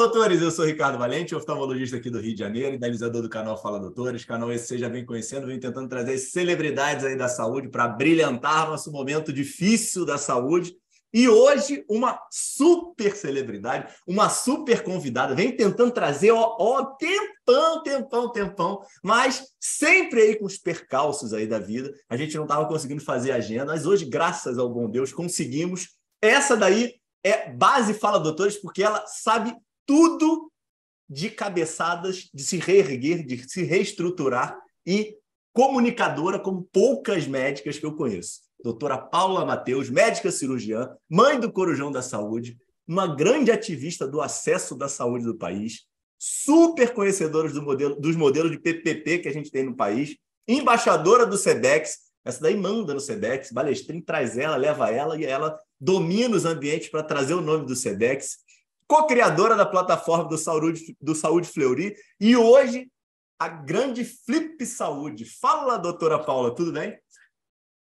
doutores! Eu sou Ricardo Valente, oftalmologista aqui do Rio de Janeiro, idealizador do canal Fala Doutores. Canal esse você já vem conhecendo, vem tentando trazer celebridades aí da saúde para brilhantar nosso momento difícil da saúde. E hoje, uma super celebridade, uma super convidada, vem tentando trazer, ó, ó, tempão, tempão, tempão, mas sempre aí com os percalços aí da vida. A gente não estava conseguindo fazer agenda, mas hoje, graças ao bom Deus, conseguimos. Essa daí é base Fala Doutores, porque ela sabe tudo de cabeçadas, de se reerguer, de se reestruturar e comunicadora como poucas médicas que eu conheço. Doutora Paula Mateus, médica cirurgiã, mãe do Corujão da Saúde, uma grande ativista do acesso da saúde do país, super conhecedora do modelo, dos modelos de PPP que a gente tem no país, embaixadora do SEDEX, essa daí manda no SEDEX, Balestrin traz ela, leva ela e ela domina os ambientes para trazer o nome do SEDEX, co-criadora da plataforma do Saúde, do Saúde Fleury e hoje a grande Flip Saúde. Fala, doutora Paula, tudo bem?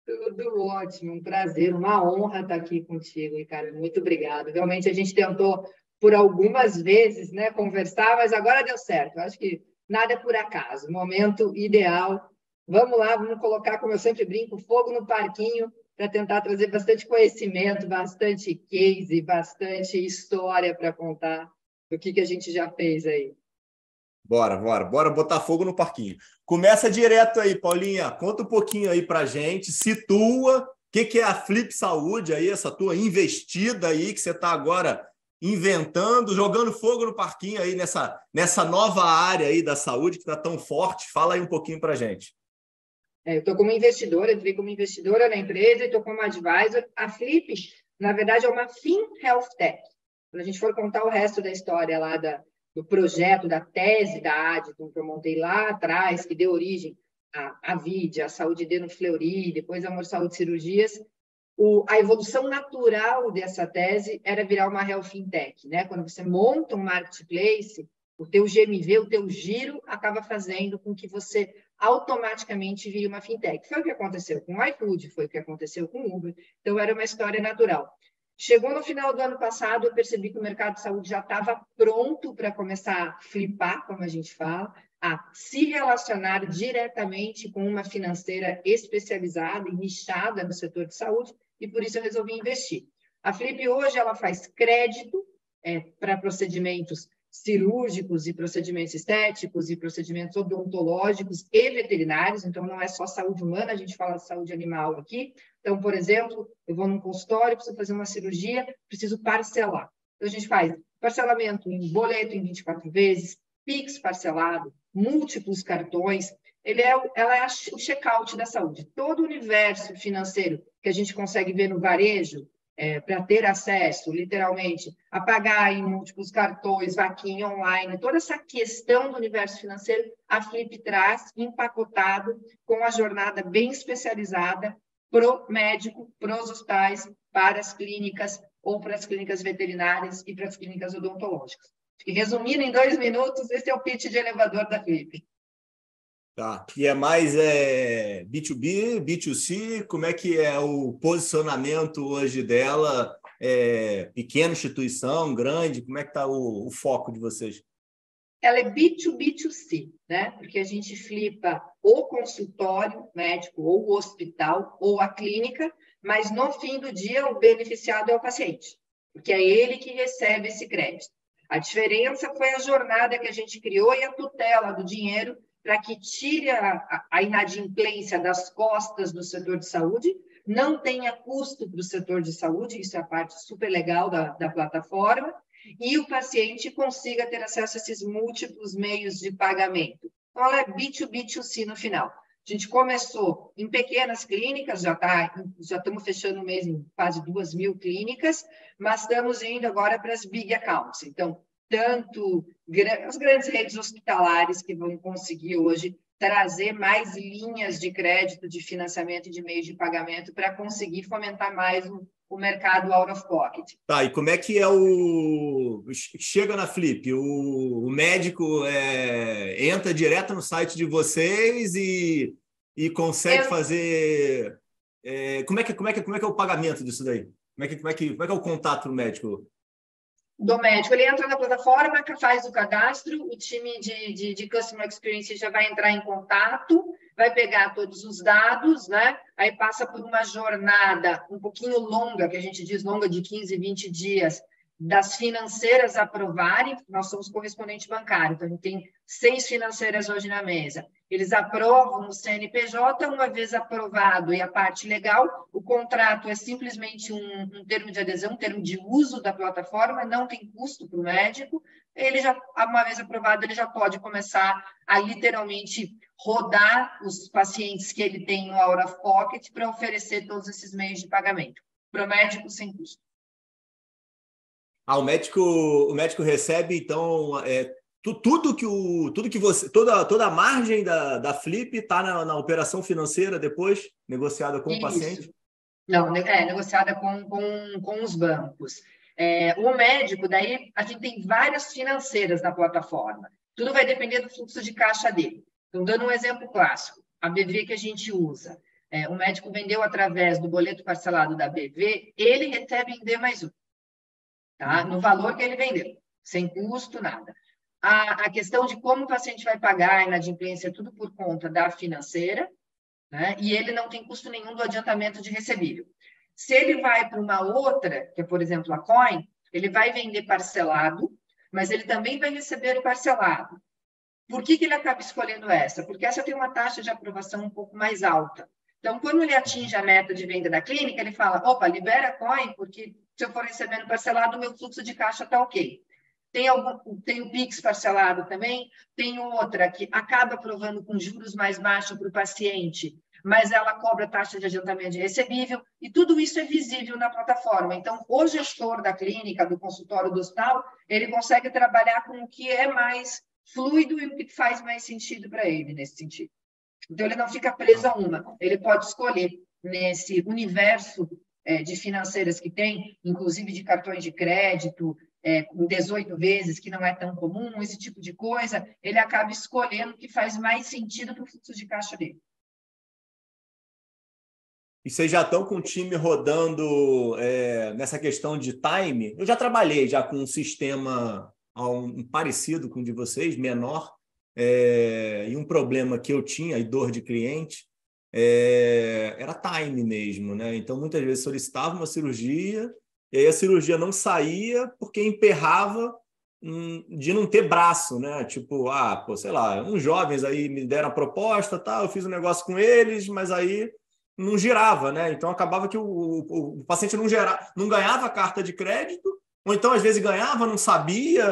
Tudo ótimo, um prazer, uma honra estar aqui contigo, Ricardo. Muito obrigado. Realmente a gente tentou por algumas vezes, né, conversar, mas agora deu certo. Eu acho que nada é por acaso. Momento ideal. Vamos lá, vamos colocar, como eu sempre brinco, fogo no parquinho para tentar trazer bastante conhecimento, bastante case, bastante história para contar do que, que a gente já fez aí. Bora, bora, bora botar fogo no parquinho. Começa direto aí, Paulinha. Conta um pouquinho aí pra gente, situa o que, que é a Flip Saúde aí, essa tua investida aí que você está agora inventando, jogando fogo no parquinho aí nessa, nessa nova área aí da saúde que está tão forte. Fala aí um pouquinho pra gente. É, estou como investidora, entrei como investidora na empresa e estou como advisor. A Flip, na verdade, é uma Fin Health Tech. Quando a gente for contar o resto da história lá da, do projeto, da tese da Aditon, que eu montei lá atrás, que deu origem à, à VID, à Saúde D no Fleury, depois Amor Saúde Cirurgias, o, a evolução natural dessa tese era virar uma Health Fintech. Né? Quando você monta um marketplace, o teu GMV, o teu giro, acaba fazendo com que você automaticamente vire uma fintech. Foi o que aconteceu com o iFood, foi o que aconteceu com o Uber. Então, era uma história natural. Chegou no final do ano passado, eu percebi que o mercado de saúde já estava pronto para começar a flipar, como a gente fala, a se relacionar diretamente com uma financeira especializada e nichada no setor de saúde, e por isso eu resolvi investir. A Flip hoje ela faz crédito é, para procedimentos cirúrgicos e procedimentos estéticos e procedimentos odontológicos e veterinários, então não é só saúde humana, a gente fala de saúde animal aqui. Então, por exemplo, eu vou num consultório, preciso fazer uma cirurgia, preciso parcelar. Então, a gente faz parcelamento em boleto em 24 vezes, PIX parcelado, múltiplos cartões. Ele é, ela é o check-out da saúde. Todo o universo financeiro que a gente consegue ver no varejo, é, para ter acesso, literalmente, a pagar em múltiplos cartões, vaquinha online, toda essa questão do universo financeiro, a Flip traz empacotado com a jornada bem especializada para o médico, para os hospitais, para as clínicas ou para as clínicas veterinárias e para as clínicas odontológicas. Resumindo em dois minutos, esse é o pitch de elevador da Flip. Tá. E é mais é, B2B, B2C? Como é que é o posicionamento hoje dela? É, pequena instituição, grande? Como é que está o, o, foco de vocês? Ela é B2B2C, né? Porque a gente flipa o consultório médico, ou o hospital, ou a clínica, mas no fim do dia o beneficiado é o paciente, porque é ele que recebe esse crédito. A diferença foi a jornada que a gente criou e a tutela do dinheiro para que tire a, a inadimplência das costas do setor de saúde, não tenha custo para o setor de saúde, isso é a parte super legal da, da plataforma, e o paciente consiga ter acesso a esses múltiplos meios de pagamento. Então, ela é B2B2C no final. A gente começou em pequenas clínicas, já, tá, já estamos fechando o mês em quase duas mil clínicas, mas estamos indo agora para as big accounts. Então, tanto as grandes redes hospitalares que vão conseguir hoje trazer mais linhas de crédito, de financiamento e de meios de pagamento para conseguir fomentar mais o, o, mercado out of pocket. Tá, e como é que é o. Chega na Flip, o, o médico é... entra direto no site de vocês e, e consegue Eu... fazer. É... Como, é que, como, é que, como é que é o pagamento disso daí? Como é que, como é que, como é, que é o contato do médico? Do médico. Ele entra na plataforma, faz o cadastro, o time de, de, de Customer Experience já vai entrar em contato, vai pegar todos os dados, né? Aí passa por uma jornada um pouquinho longa, que a gente diz longa de 15, 20 dias, das financeiras aprovarem, nós somos correspondente bancário, então a gente tem seis financeiras hoje na mesa. Eles aprovam o CNPJ, uma vez aprovado e a parte legal, o contrato é simplesmente um, um termo de adesão, um termo de uso da plataforma, não tem custo para o médico. Ele já, uma vez aprovado, ele já pode começar a literalmente rodar os pacientes que ele tem no of Pocket para oferecer todos esses meios de pagamento. Para o médico, sem custo. Ah, o médico, o médico recebe, então, é, tu, tudo que o tudo que você toda toda a margem da, da Flip está na, na, operação financeira depois negociada com Isso. o paciente? Não é negociada com, com, com os bancos. É, o médico daí a gente tem várias financeiras na plataforma. Tudo vai depender do fluxo de caixa dele. Então dando um exemplo clássico a BV que a gente usa. É, o médico vendeu através do boleto parcelado da BV ele recebe em D mais um tá? no valor que ele vendeu, sem custo, nada. A, a questão de como o paciente vai pagar a inadimplência tudo por conta da financeira, né? e ele não tem custo nenhum do adiantamento de recebível. Se ele vai para uma outra, que é, por exemplo, a Coin, ele vai vender parcelado, mas ele também vai receber o parcelado. Por que, que ele acaba escolhendo essa? Porque essa tem uma taxa de aprovação um pouco mais alta. Então, quando ele atinge a meta de venda da clínica, ele fala: opa, libera a coin, porque se eu for recebendo parcelado, o meu fluxo de caixa está ok. Tem, algum, tem o PIX parcelado também, tem outra que acaba aprovando com juros mais baixos para o paciente, mas ela cobra taxa de adiantamento de recebível, e tudo isso é visível na plataforma. Então, o gestor da clínica, do consultório do hospital, ele consegue trabalhar com o que é mais fluido e o que faz mais sentido para ele nesse sentido. Então, ele não fica preso a uma, ele pode escolher nesse universo de financeiras que tem, inclusive de cartões de crédito, é, com 18 vezes, que não é tão comum, esse tipo de coisa, ele acaba escolhendo o que faz mais sentido para o fluxo de caixa dele. E vocês já estão com o time rodando é, nessa questão de time? Eu já trabalhei já com um sistema um, parecido com o de vocês, menor, é, e um problema que eu tinha, e dor de cliente, é, era time mesmo, né? Então, muitas vezes solicitava uma cirurgia e aí a cirurgia não saía porque emperrava hum, de não ter braço, né? Tipo, ah, pô, sei lá, uns jovens aí me deram a proposta, tá, eu fiz um negócio com eles, mas aí não girava, né? Então acabava que o, o, o paciente não, gerava, não ganhava carta de crédito, ou então às vezes ganhava, não sabia.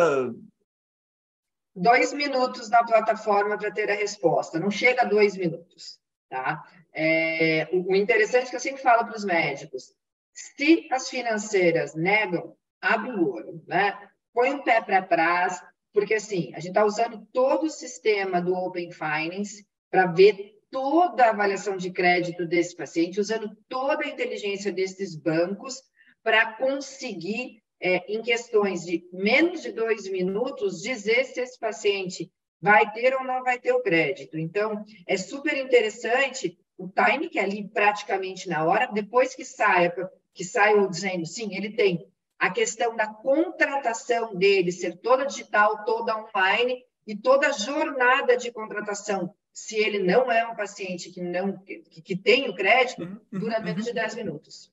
Dois minutos na plataforma para ter a resposta, não chega a dois minutos. Tá? É, o interessante que eu sempre falo para os médicos, se as financeiras negam, abre o olho, né? põe um pé para trás, porque assim, a gente está usando todo o sistema do Open Finance para ver toda a avaliação de crédito desse paciente, usando toda a inteligência desses bancos para conseguir, é, em questões de menos de dois minutos, dizer se esse paciente vai ter ou não vai ter o crédito. Então, é super interessante o time, que é ali praticamente na hora, depois que saia, que saia dizendo, sim, ele tem a questão da contratação dele ser toda digital, toda online, e toda a jornada de contratação, se ele não é um paciente que não que, que tem o crédito, uhum, uhum, dura menos de 10 uhum. minutos.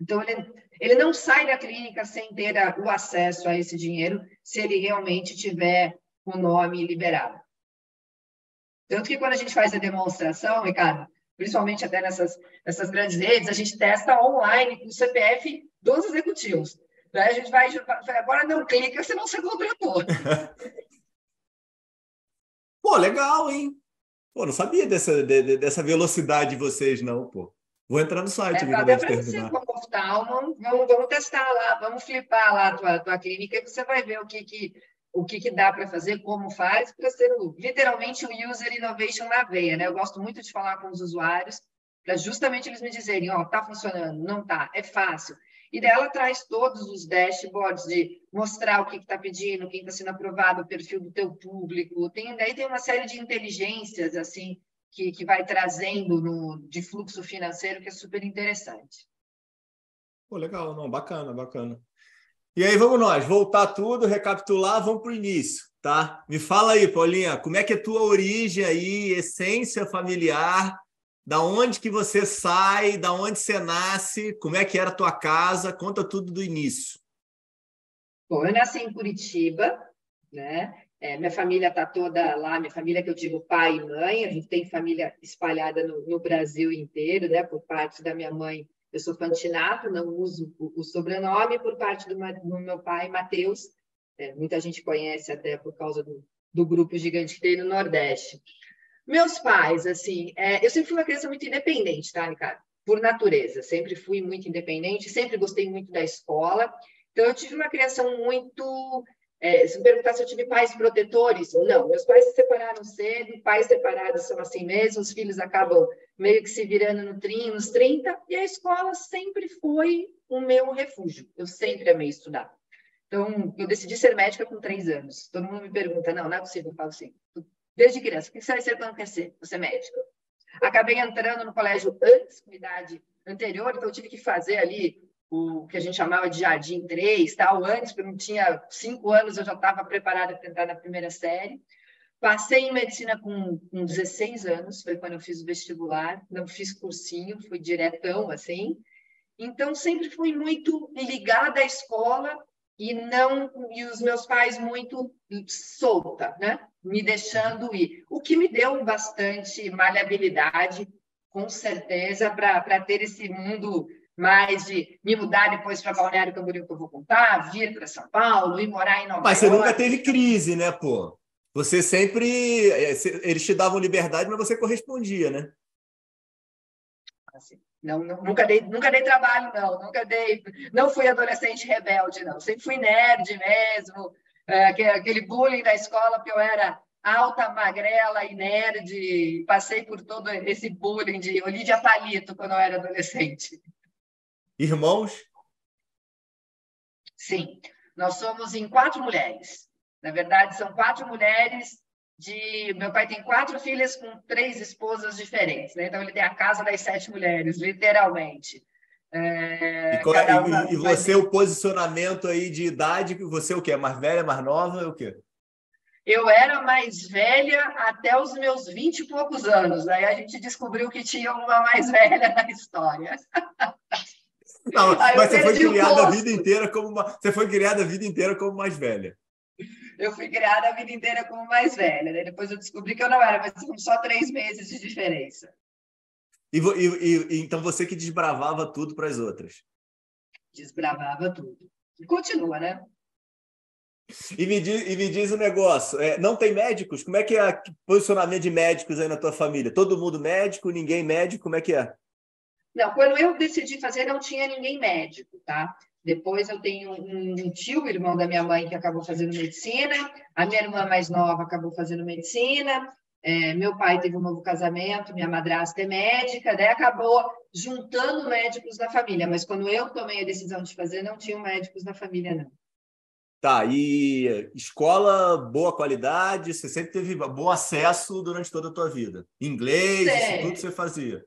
Então, ele, ele não sai da clínica sem ter a, o acesso a esse dinheiro, se ele realmente tiver o nome liberado. Tanto que quando a gente faz a demonstração, Ricardo, principalmente até nessas, nessas grandes redes, a gente testa online com o CPF dos executivos. Daí a gente vai, agora não clica, você não se contratou. pô, legal, hein? Pô, não sabia dessa, de, dessa velocidade de vocês, não, pô. Vou entrar no site. É, até para você, como oftalmo, vamos, vamos testar lá, vamos flipar lá a tua, tua clínica e você vai ver o que, que o que, que dá para fazer, como faz, para ser literalmente o user innovation na veia, né? Eu gosto muito de falar com os usuários, para justamente eles me dizerem, ó, tá funcionando, não tá, é fácil. E dela traz todos os dashboards de mostrar o que está pedindo, quem está sendo aprovado, o perfil do teu público. Tem, daí tem uma série de inteligências assim que, que vai trazendo no, de fluxo financeiro que é super interessante. Pô, legal, não, bacana, bacana. E aí vamos nós, voltar tudo, recapitular, vamos para o início, tá? Me fala aí, Paulinha, como é que é tua origem aí, essência familiar, da onde que você sai, da onde você nasce, como é que era a tua casa, conta tudo do início. Bom, eu nasci em Curitiba, né? É, minha família está toda lá, minha família que eu digo pai e mãe, a gente tem família espalhada no, no Brasil inteiro, né? Por parte da minha mãe, eu sou Fantinato, não uso o, o sobrenome, por parte do, do meu pai, Matheus, é, muita gente conhece até por causa do, do grupo gigante que tem no Nordeste. Meus pais, assim, é, eu sempre fui uma criança muito independente, tá, Ricardo? Por natureza, sempre fui muito independente, sempre gostei muito da escola. Então, eu tive uma criação muito é, se me perguntar se eu tive pais protetores, não. Meus pais se separaram cedo, pais separados são assim mesmo, os filhos acabam meio que se virando no trim, nos 30, e a escola sempre foi o meu refúgio. Eu sempre amei estudar. Então, eu decidi ser médica com três anos. Todo mundo me pergunta, não, não é possível. Eu falo assim, desde criança, o que você vai ser quando quer ser? Você é. Acabei entrando no colégio antes, com idade anterior, então eu tive que fazer ali o que a gente chamava de Jardim 3, tal, antes, porque eu não tinha cinco anos, eu já estava preparada para entrar na primeira série. Passei em medicina com, com 16 anos, foi quando eu fiz o vestibular, não fiz cursinho, fui diretão, assim. Então, sempre fui muito ligada à escola e não e os meus pais muito solta, né? Me deixando ir. O que me deu bastante maleabilidade, com certeza, para ter esse mundo mas de me mudar depois para Balneário Camboriú, que eu vou contar, vir para São Paulo e morar em Nova Mas York. Você nunca teve crise, né, pô? Você sempre. Eh, eles te davam liberdade, mas você correspondia, né? Assim, não, não, nunca, dei, nunca dei trabalho, não. Nunca dei. Não fui adolescente rebelde, não. Sempre fui nerd mesmo. É, aquele bullying da escola, porque eu era alta, magrela e nerd. Passei por todo esse bullying de Olivia Palito quando eu era adolescente. Irmãos? Sim, nós somos em quatro mulheres. Na verdade, são quatro mulheres de. Meu pai tem quatro filhas com três esposas diferentes, né? Então ele tem a casa das sete mulheres, literalmente. É, e, qual, e, e, você, o posicionamento aí de idade, você o quê? Mais velha, mais nova, é o quê? Eu era mais velha até os meus vinte e poucos anos. Aí a gente descobriu que tinha uma mais velha na história. Não, mas você foi criada a vida inteira como uma, você foi criada a vida inteira como mais velha. Eu fui criada a vida inteira como mais velha. Né? Depois eu descobri que eu não era, mas só três meses de diferença. E, e, e então você que desbravava tudo para as outras? Desbravava tudo. E continua, né? E me diz, e me diz um negócio, é, não tem médicos? Como é que é o posicionamento de médicos aí na tua família? Todo mundo médico, ninguém médico, como é que é? Não, quando eu decidi fazer, não tinha ninguém médico, tá? Depois eu tenho um tio, irmão da minha mãe, que acabou fazendo medicina. A minha irmã mais nova acabou fazendo medicina. É, meu pai teve um novo casamento, minha madrasta é médica, daí acabou juntando médicos da família. Mas quando eu tomei a decisão de fazer, não tinham médicos da família, não. Tá, e escola, boa qualidade, você sempre teve bom acesso durante toda a tua vida. Inglês, isso tudo você fazia.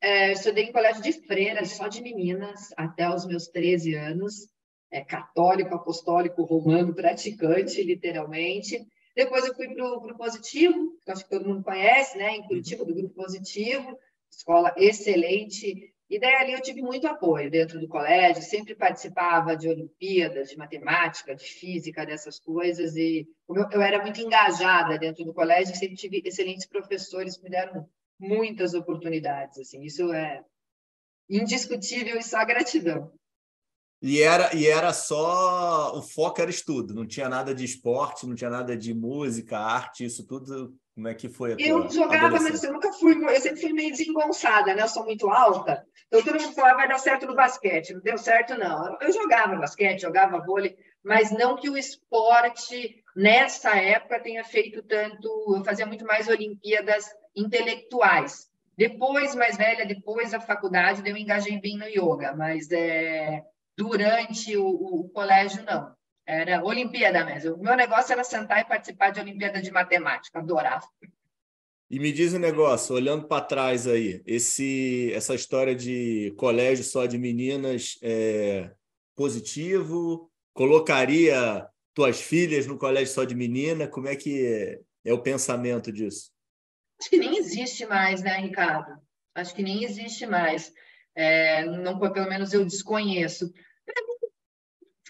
É, estudei em colégio de freiras, só de meninas, até os meus 13 anos. É, católico, apostólico, romano, praticante, literalmente. Depois eu fui para o Positivo, que acho que todo mundo conhece, né? Em Curitiba, do Grupo Positivo, escola excelente. E daí ali eu tive muito apoio dentro do colégio, sempre participava de Olimpíadas, de matemática, de física, dessas coisas. E eu, eu era muito engajada dentro do colégio, sempre tive excelentes professores que me deram muitas oportunidades. Assim, isso é indiscutível e só gratidão. E era, e era só. O foco era estudo, não tinha nada de esporte, não tinha nada de música, arte, isso tudo. Como é que foi? eu jogava, mas eu nunca fui. Eu sempre fui meio desengonçada, né? Eu sou muito alta. Então todo mundo falava, vai dar certo no basquete. Não deu certo, não. Eu jogava basquete, jogava vôlei, mas não que o esporte, nessa época, tenha feito tanto. Eu fazia muito mais Olimpíadas intelectuais. Depois, mais velha, depois da faculdade, eu engajei bem no yoga, mas é, durante o, o, colégio, não. Era Olimpíada mesmo. O meu negócio era sentar e participar de Olimpíada de Matemática, adorava. E me diz um negócio, olhando para trás aí, esse, essa história de colégio só de meninas é positivo colocaria tuas filhas no colégio só de menina? Como é que é o pensamento disso? Acho que nem existe mais, né, Ricardo? Acho que nem existe mais. É, não, pelo menos eu desconheço.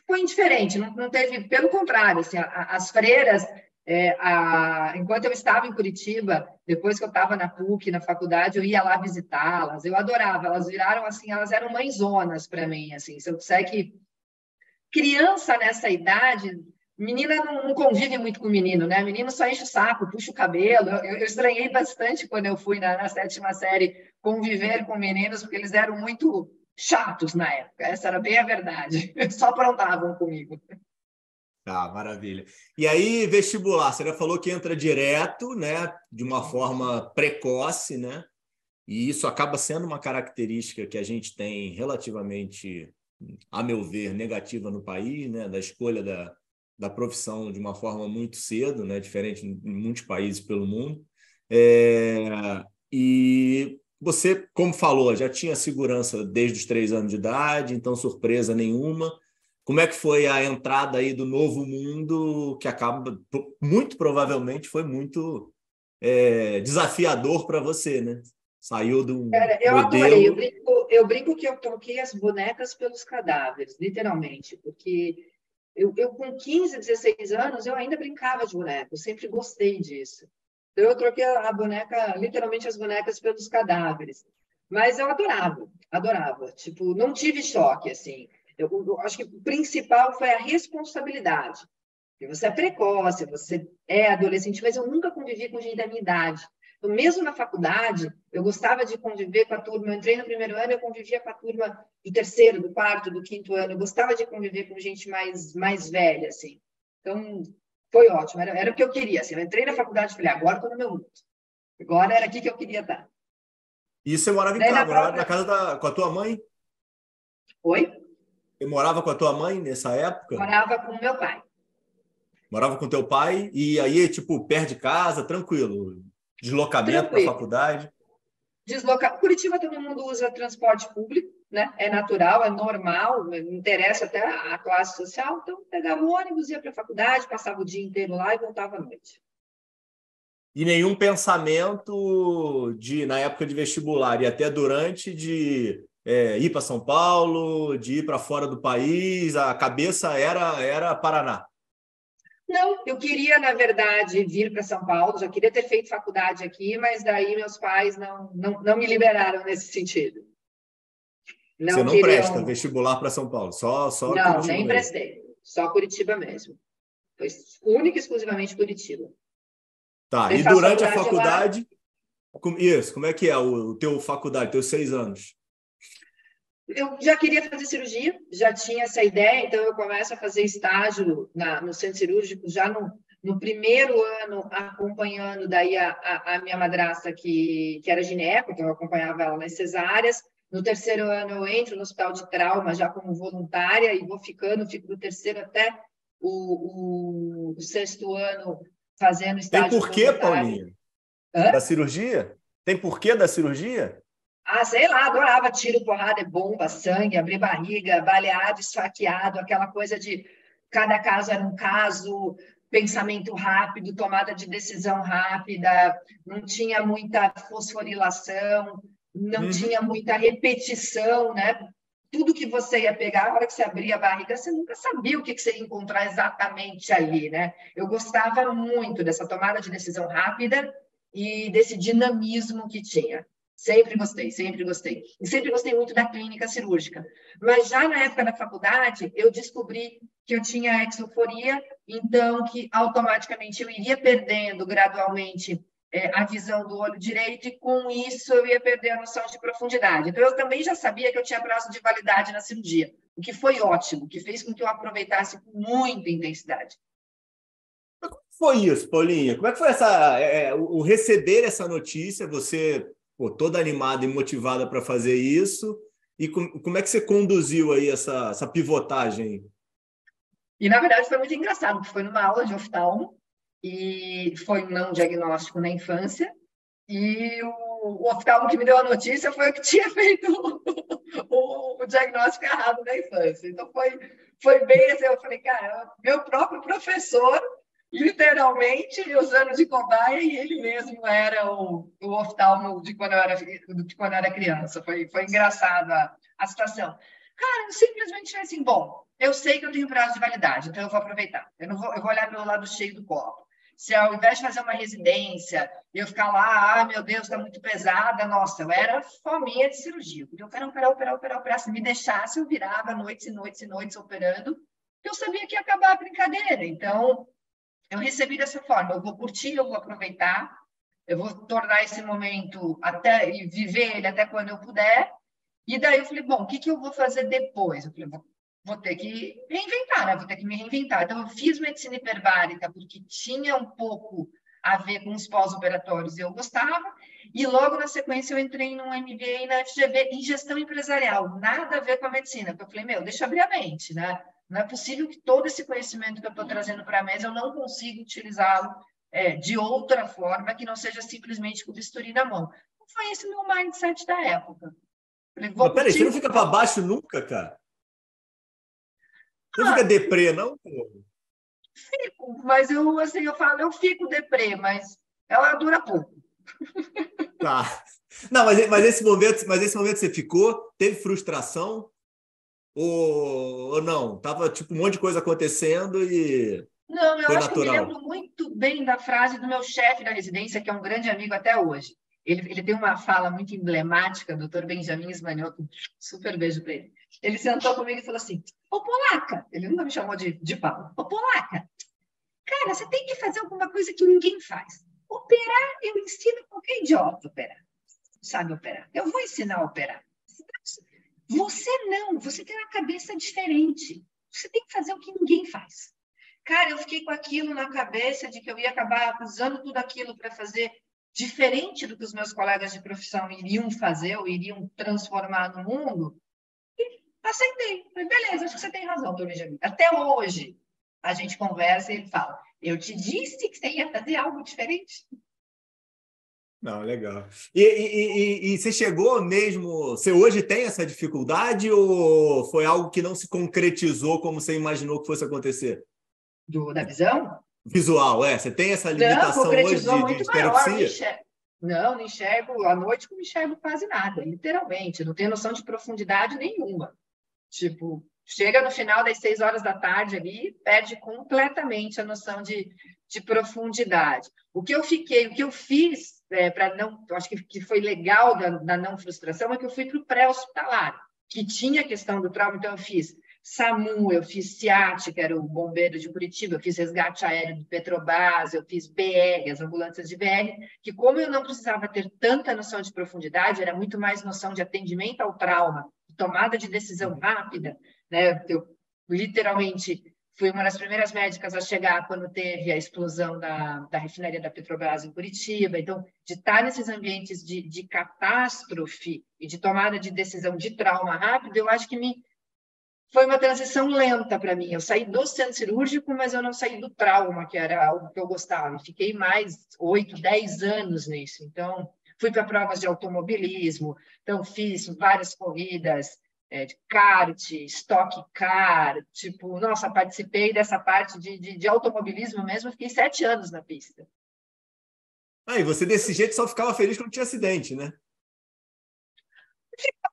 Foi indiferente, não, não teve, pelo contrário, assim, a, as freiras, é, a, enquanto eu estava em Curitiba, depois que eu estava na PUC, na faculdade, eu ia lá visitá-las, eu adorava, elas viraram assim, elas eram mãezonas para mim, assim, se eu disser que criança nessa idade Menina não, convive muito com menino, né? Menino só enche o saco, puxa o cabelo. Eu, eu estranhei bastante quando eu fui na, na, sétima série conviver com meninos, porque eles eram muito chatos na época. Essa era bem a verdade. Só aprontavam comigo. Tá, maravilha. E aí, vestibular, você já falou que entra direto, né? De uma forma precoce, né? E isso acaba sendo uma característica que a gente tem relativamente, a meu ver, negativa no país, né? Da escolha da, da profissão de uma forma muito cedo, né? diferente em muitos países pelo mundo. É, e você, como falou, já tinha segurança desde os três anos de idade, então surpresa nenhuma. Como é que foi a entrada aí do novo mundo, que acaba, muito provavelmente, foi muito é, desafiador para você, né? Saiu de um Cara, eu modelo... adorei. Eu brinco, eu brinco que eu troquei as bonecas pelos cadáveres, literalmente, porque eu, eu, com 15, 16 anos, eu ainda brincava de boneco, sempre gostei disso. Então, eu troquei a boneca, literalmente as bonecas pelos cadáveres. Mas eu adorava, adorava. Tipo, não tive choque, assim. Eu, eu acho que o principal foi a responsabilidade. Porque você é precoce, você é adolescente, mas eu nunca convivi com gente da minha idade. Então, mesmo na faculdade, eu gostava de conviver com a turma. Eu entrei no primeiro ano, eu convivia com a turma do terceiro, do quarto, do quinto ano. Eu gostava de conviver com gente mais, mais velha, assim. Então, foi ótimo. Era, era o que eu queria. Assim. Eu entrei na faculdade e falei, agora estou no meu mundo. Agora era aqui que eu queria estar. E você morava em casa? Na, própria... na casa da, com a tua mãe? Oi? Você morava com a tua mãe nessa época? Morava com o meu pai. Morava com teu pai e aí, tipo, perto de casa, tranquilo. Deslocamento para a faculdade? Desloca... Curitiba todo mundo usa transporte público, né? É natural, é normal, interessa até a classe social. Então, pegava o ônibus, ia para a faculdade, passava o dia inteiro lá e voltava à noite. E nenhum pensamento de, na época de vestibular e até durante, de é, ir para São Paulo, de ir para fora do país, a cabeça era, era Paraná. Não, eu queria, na verdade, vir para São Paulo, já queria ter feito faculdade aqui, mas daí meus pais não, não, não me liberaram nesse sentido. Não Você não queriam... presta vestibular para São Paulo, só, só Não, Curitiba nem mesmo. prestei, só Curitiba mesmo. Foi única e exclusivamente Curitiba. Tá, e durante a faculdade, lá... isso, como é que é o, o teu faculdade, teus seis anos? Eu já queria fazer cirurgia, já tinha essa ideia, então eu começo a fazer estágio na, no centro cirúrgico já no, no primeiro ano, acompanhando daí a, a, a, minha madrasta, que, que era gineco, então eu acompanhava ela nas cesáreas. No terceiro ano, eu entro no hospital de trauma já como voluntária e vou ficando, fico do terceiro até o, o, o sexto ano fazendo estágio. Tem porquê, Paulinha? Hã? Da cirurgia? Tem porquê da cirurgia? Ah, sei lá, adorava tiro, porrada, bomba, sangue, abrir barriga, baleado, esfaqueado, aquela coisa de cada caso era um caso, pensamento rápido, tomada de decisão rápida, não tinha muita fosforilação, não uhum. tinha muita repetição, né? Tudo que você ia pegar, a hora que você abria a barriga, você nunca sabia o que você ia encontrar exatamente ali, né? Eu gostava muito dessa tomada de decisão rápida e desse dinamismo que tinha. Sempre gostei, sempre gostei. E sempre gostei muito da clínica cirúrgica. Mas já na época da faculdade, eu descobri que eu tinha exoforia, então que automaticamente eu iria perdendo gradualmente é, a visão do olho direito e com isso eu ia perder a noção de profundidade. Então eu também já sabia que eu tinha prazo de validade na cirurgia, o que foi ótimo, que fez com que eu aproveitasse com muita intensidade. Como foi isso, Paulinha? Como é que foi essa, é, o receber essa notícia? Você pô, toda animada e motivada para fazer isso. E com, como é que você conduziu aí essa, essa pivotagem? E, na verdade, foi muito engraçado, porque foi numa aula de oftalmo e foi um não diagnóstico na infância. E o, o oftalmo que me deu a notícia foi o que tinha feito o, o, diagnóstico errado na infância. Então, foi, foi bem assim, eu falei, cara, meu próprio professor, literalmente, usando de cobaia, e ele mesmo era o, o oftalmo de quando eu era, de quando era criança. Foi, foi engraçado a, situação. Cara, eu simplesmente falei assim, bom, eu sei que eu tenho prazo de validade, então eu vou aproveitar. Eu, não vou, eu vou olhar pelo lado cheio do copo se ao invés de fazer uma residência, eu ficar lá, ah, meu Deus, está muito pesada, nossa, eu era fominha de cirurgia. Eu podia operar, operar, operar, operar, operar. Se me deixasse, eu virava noites e noites e noites operando, eu sabia que ia acabar a brincadeira. Então, eu recebi dessa forma, eu vou curtir, eu vou aproveitar, eu vou tornar esse momento até e viver ele até quando eu puder. E daí eu falei, bom, o que, que eu vou fazer depois? Eu falei, vou ter que reinventar, né? Vou ter que me reinventar. Então, eu fiz medicina hiperbárica porque tinha um pouco a ver com os pós-operatórios e eu gostava. E logo na sequência eu entrei num MBA na FGV em gestão empresarial, nada a ver com a medicina. Porque eu falei, meu, deixa eu abrir a mente, né? Não é possível que todo esse conhecimento que eu estou trazendo para a mesa eu não consiga utilizá-lo é, de outra forma que não seja simplesmente com o bisturi na mão. Não foi esse o meu mindset da época. Falei, Mas peraí, você não fica para baixo nunca, cara? Não fica deprê, não? Fico, mas eu, assim, eu falo, eu fico deprê, mas ela dura pouco. Tá. Não, mas, mas, esse momento, mas esse momento você ficou? Teve frustração? Ou, ou não? Tava tipo um monte de coisa acontecendo e. Não, eu Foi acho natural. que eu me lembro muito bem da frase do meu chefe da residência, que é um grande amigo até hoje. Ele, ele tem uma fala muito emblemática, doutor Benjamin Ismanioto, super beijo para ele. Ele sentou comigo e falou assim: Ô Polaca, ele nunca me chamou de, de Paulo, ô Polaca, cara, você tem que fazer alguma coisa que ninguém faz. Operar, eu ensino qualquer idiota a operar. Sabe operar? Eu vou ensinar a operar. Você não, você tem uma cabeça diferente. Você tem que fazer o que ninguém faz. Cara, eu fiquei com aquilo na cabeça de que eu ia acabar usando tudo aquilo para fazer diferente do que os meus colegas de profissão iriam fazer ou iriam transformar no mundo, e aceitei. Falei, beleza, acho que você tem razão, Dona Jamila. Até hoje, a gente conversa e ele fala, eu te disse que você ia fazer algo diferente. Não, legal. E, e, e, e, você chegou mesmo. Você hoje tem essa dificuldade ou foi algo que não se concretizou como você imaginou que fosse acontecer? Do, da visão? visual, é? Você tem essa limitação não, hoje de, muito de esteropsia? Não, não enxergo, à noite não enxergo quase nada, literalmente, não tenho noção de profundidade nenhuma. Tipo, chega no final das seis horas da tarde ali, perde completamente a noção de, de profundidade. O que eu fiquei, o que eu fiz é, para não, acho que, que foi legal da, da não frustração é que eu fui para o pré-hospitalar, que tinha a questão do trauma, então eu fiz SAMU, eu fiz SIAT, que era o bombeiro de Curitiba, eu fiz resgate aéreo de Petrobras, eu fiz BR, as ambulâncias de BR, que como eu não precisava ter tanta noção de profundidade, era muito mais noção de atendimento ao trauma, tomada de decisão rápida, né? Eu literalmente fui uma das primeiras médicas a chegar quando teve a explosão da, da refinaria da Petrobras em Curitiba. Então, de estar nesses ambientes de, de catástrofe e de tomada de decisão de trauma rápido, eu acho que me foi uma transição lenta para mim. Eu saí do centro cirúrgico, mas eu não saí do trauma, que era algo que eu gostava. fiquei mais oito, dez anos nisso. Então, fui para provas de automobilismo. Então, fiz várias corridas é, de kart, stock car. Tipo, nossa, participei dessa parte de, de, de automobilismo mesmo. Fiquei sete anos na pista. Ah, e você desse jeito só ficava feliz quando tinha acidente, né?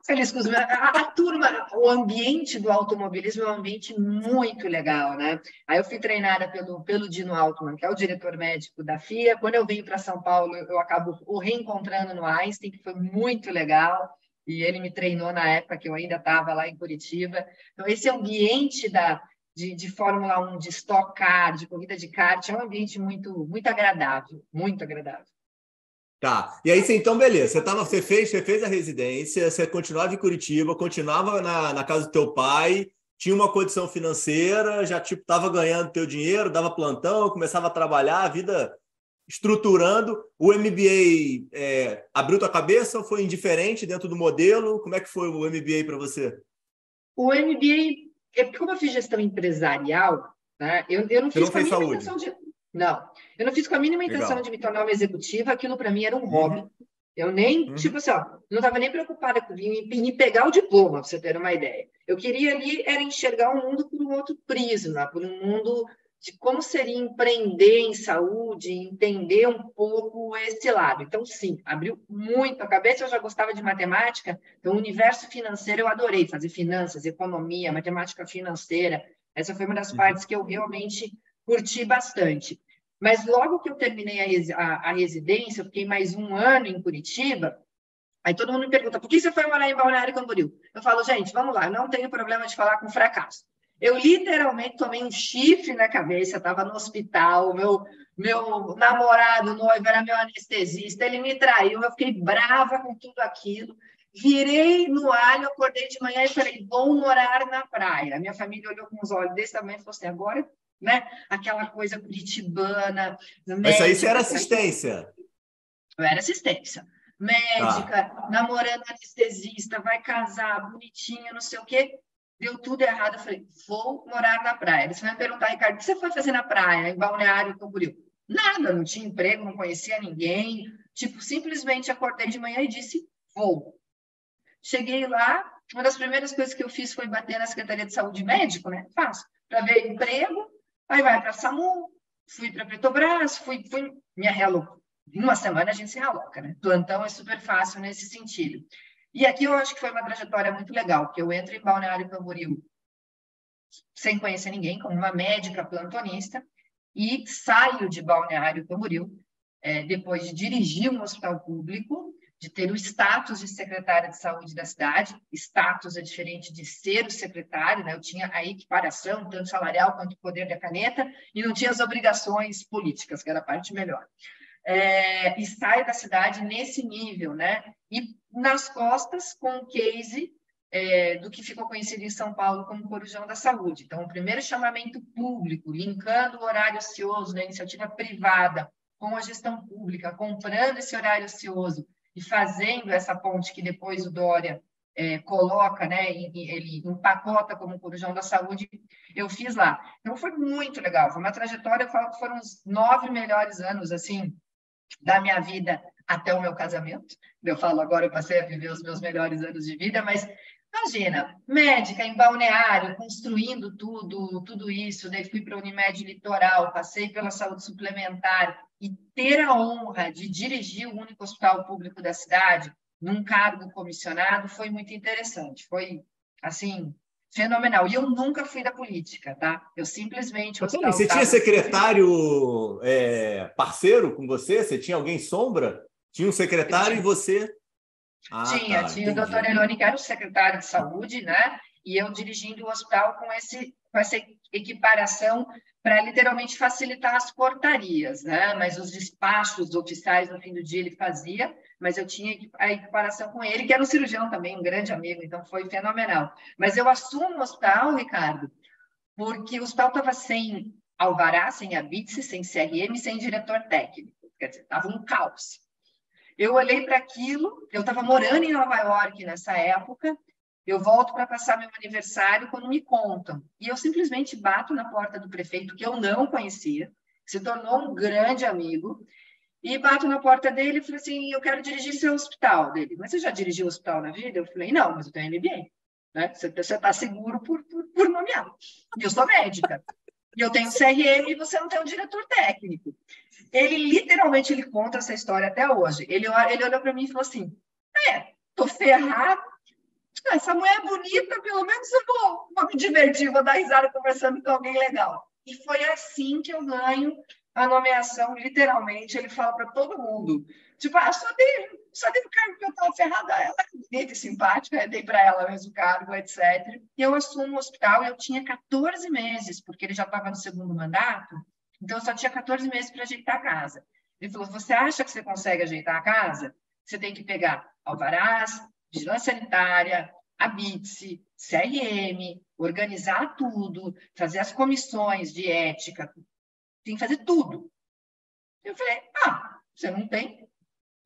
feliz com os meus. A, a, turma, o ambiente do automobilismo é um ambiente muito legal, né? Aí eu fui treinada pelo, pelo Dino Altman, que é o diretor médico da FIA. Quando eu venho para São Paulo, eu acabo o reencontrando no Einstein, que foi muito legal. E ele me treinou na época que eu ainda estava lá em Curitiba. Então, esse ambiente da, de, de Fórmula 1, de Stock Car, de corrida de kart, é um ambiente muito, muito agradável, muito agradável. Tá. E aí, você, então, beleza. Você, tava, você, fez, você fez a residência, você continuava em Curitiba, continuava na, na casa do teu pai, tinha uma condição financeira, já tipo estava ganhando teu dinheiro, dava plantão, começava a trabalhar, a vida estruturando. O MBA é, abriu tua cabeça ou foi indiferente dentro do modelo? Como é que foi o MBA para você? O MBA, é, como eu fiz gestão empresarial, né, eu, eu não você fiz não fez saúde. De... Não, eu não fiz com a mínima intenção Legal. de me tornar uma executiva, aquilo para mim era um hobby. Eu nem, uhum. tipo assim, ó, não estava nem preocupada com em, em pegar o diploma, para você ter uma ideia. Eu queria ali era enxergar o mundo por um outro prisma, por um mundo de como seria empreender em saúde, entender um pouco esse lado. Então, sim, abriu muito a cabeça. Eu já gostava de matemática, então, o universo financeiro eu adorei fazer finanças, economia, matemática financeira. Essa foi uma das uhum. partes que eu realmente curti bastante. Mas logo que eu terminei a, a, a residência, eu fiquei mais um ano em Curitiba. Aí todo mundo me pergunta, por que você foi morar em Balneário Camboriú? Eu falo, gente, vamos lá, não tenho problema de falar com fracasso. Eu literalmente tomei um chifre na cabeça, estava no hospital, meu, meu namorado noivo era meu anestesista, ele me traiu, eu fiquei brava com tudo aquilo. Virei no alho, acordei de manhã e falei, vou morar na praia. Minha família olhou com os olhos desse tamanho e falou assim, agora né? Aquela coisa curitibana. Mas aí você era assistência. Eu era assistência. Médica, ah. namorando anestesista, vai casar, bonitinha, não sei o quê. Deu tudo errado. Eu falei, vou morar na praia. Eles vão me perguntar, Ricardo, o que você foi fazer na praia, em Balneário Camboriú? Nada, não tinha emprego, não conhecia ninguém. Tipo, simplesmente acordei de manhã e disse, vou. Cheguei lá, uma das primeiras coisas que eu fiz foi bater na Secretaria de Saúde Médico, né? Fácil, para ver emprego Aí vai para SAMU, fui para Petrobras, fui, fui, me. Em uma semana a gente se realoca, né? Plantão é super fácil nesse sentido. E aqui eu acho que foi uma trajetória muito legal, porque eu entro em Balneário Camboriú sem conhecer ninguém, como uma médica plantonista, e saio de Balneário Camboriú é, depois de dirigir um hospital público de ter o status de secretária de saúde da cidade. Status é diferente de ser o secretário, né? Eu tinha a equiparação, tanto salarial quanto o poder da caneta, e não tinha as obrigações políticas, que era a parte melhor. É, e saio da cidade nesse nível, né? E nas costas com o case é, do que ficou conhecido em São Paulo como Corujão da Saúde. Então, o primeiro chamamento público, linkando o horário ocioso da iniciativa privada com a gestão pública, comprando esse horário ocioso e fazendo essa ponte que depois o Dória é, coloca, né, ele empacota como corujão da saúde, eu fiz lá. Então foi muito legal, foi uma trajetória, foram os nove melhores anos, assim, da minha vida até o meu casamento. Eu falo agora, eu passei a viver os meus melhores anos de vida, mas imagina, médica em balneário, construindo tudo, tudo isso, daí fui para a Unimed Litoral, passei pela saúde suplementar, e ter a honra de dirigir o único hospital público da cidade num cargo comissionado foi muito interessante. Foi, assim, fenomenal. E eu nunca fui da política, tá? Eu simplesmente... você tinha secretário é, parceiro com você? Você tinha alguém sombra? Tinha um secretário e você... Ah, tinha, tá, tinha entendi. o doutor que era o secretário de saúde, né? E eu dirigindo o hospital com, esse, com essa equiparação para literalmente facilitar as portarias, né? Mas os despachos oficiais no fim do dia ele fazia, mas eu tinha a equiparação com ele, que era um cirurgião também, um grande amigo, então foi fenomenal. Mas eu assumo o hospital, Ricardo, porque o hospital estava sem alvará, sem habite, sem CRM, sem diretor técnico. Quer dizer, estava um caos. Eu olhei para aquilo, eu estava morando em Nova York nessa época, eu volto para passar meu aniversário quando me contam. E eu simplesmente bato na porta do prefeito, que eu não conhecia, se tornou um grande amigo, e bato na porta dele e falei assim: Eu quero dirigir seu hospital. Dele, mas você já dirigiu hospital na vida? Eu falei: Não, mas eu tenho MBA. Né? Você está seguro por, por, por nomear. E eu sou médica. E eu tenho CRM e você não tem um diretor técnico. Ele literalmente ele conta essa história até hoje. Ele, ele olhou para mim e falou assim: É, tô ferrado essa mulher é bonita, pelo menos eu vou, vou me divertir, vou dar risada conversando com alguém legal. E foi assim que eu ganho a nomeação, literalmente, ele fala para todo mundo. Tipo, ah, só dei, só dei o cargo que eu estava ferrada. Ela é bonita e simpática, dei para ela mesmo o cargo, etc. E eu assumo o hospital eu tinha 14 meses, porque ele já estava no segundo mandato, então eu só tinha 14 meses para ajeitar a casa. Ele falou: Você acha que você consegue ajeitar a casa? Você tem que pegar alvarás, vigilância sanitária, a BITSE, CRM, organizar tudo, fazer as comissões de ética, tem que fazer tudo. Eu falei, ah, você não tem?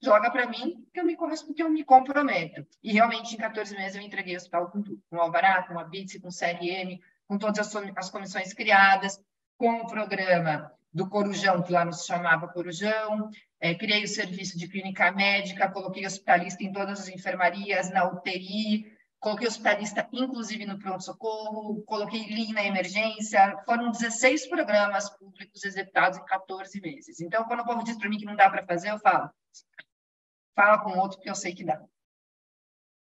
Joga para mim que eu me que eu me comprometo. E realmente em 14 meses eu entreguei o hospital com tudo, com o Alvará, com a BITSE, com o CRM, com todas as, as comissões criadas, com o programa do Corujão, que lá não se chamava Corujão, é, criei o serviço de clínica médica, coloquei hospitalista em todas as enfermarias, na UTI, coloquei hospitalista inclusive no pronto-socorro, coloquei Lean na emergência, foram 16 programas públicos executados em 14 meses. Então, quando o povo diz para mim que não dá para fazer, eu falo, fala com outro que eu sei que dá.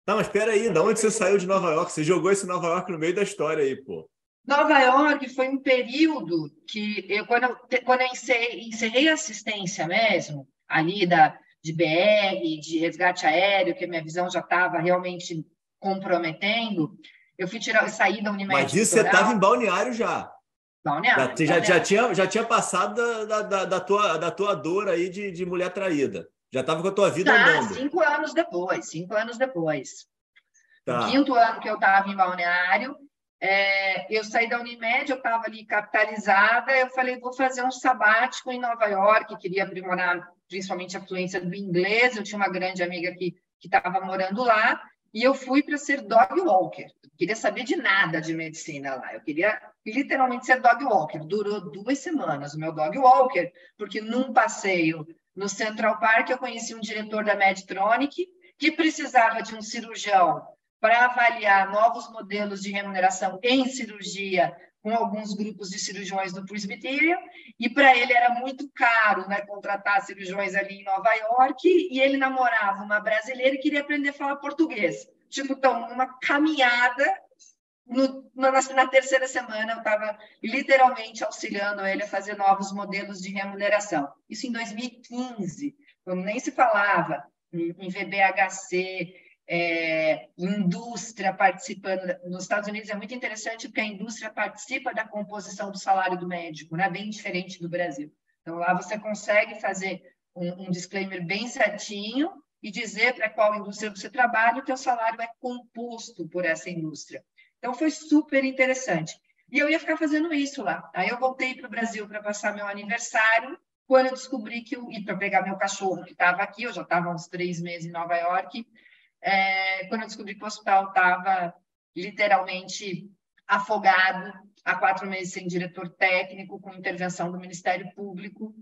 Não, mas espera aí, da onde você saiu de Nova York? Você jogou esse Nova York no meio da história aí, pô. Nova York foi um período que eu, quando eu, quando eu encerrei, a assistência mesmo, ali da, de BR, de resgate aéreo, que a minha visão já estava realmente comprometendo, eu fui tirar, saí da Unimed. Mas isso você estava em balneário já. Balneário. Já, já, já, tinha, já tinha passado da, da, da, tua, da tua dor aí de, de mulher traída. Já estava com a tua vida tá, andando. cinco anos depois, cinco anos depois. Tá. No quinto ano que eu estava em balneário, é, eu saí da Unimed, eu estava ali capitalizada, eu falei, vou fazer um sabático em Nova York, queria aprimorar principalmente a fluência do inglês, eu tinha uma grande amiga que estava morando lá, e eu fui para ser dog walker. Eu queria saber de nada de medicina lá. Eu queria literalmente ser dog walker. Durou duas semanas o meu dog walker, porque num passeio no Central Park eu conheci um diretor da Medtronic que precisava de um cirurgião para avaliar novos modelos de remuneração em cirurgia com alguns grupos de cirurgiões do Presbyterian, e para ele era muito caro né, contratar cirurgiões ali em Nova York, e ele namorava uma brasileira e queria aprender a falar português. Tipo, então, uma caminhada, no, na, na terceira semana eu estava literalmente auxiliando ele a fazer novos modelos de remuneração. Isso em 2015, quando nem se falava em, VBHC, é, indústria participando. Nos Estados Unidos é muito interessante porque a indústria participa da composição do salário do médico, né? bem diferente do Brasil. Então, lá você consegue fazer um, um disclaimer bem certinho e dizer para qual indústria você trabalha, o teu salário é composto por essa indústria. Então, foi super interessante. E eu ia ficar fazendo isso lá. Aí eu voltei para o Brasil para passar meu aniversário, quando eu descobri que eu, e para pegar meu cachorro que estava aqui, eu já estava uns três meses em Nova York, é, quando eu descobri que o hospital estava literalmente afogado, há quatro meses sem diretor técnico, com intervenção do Ministério Público.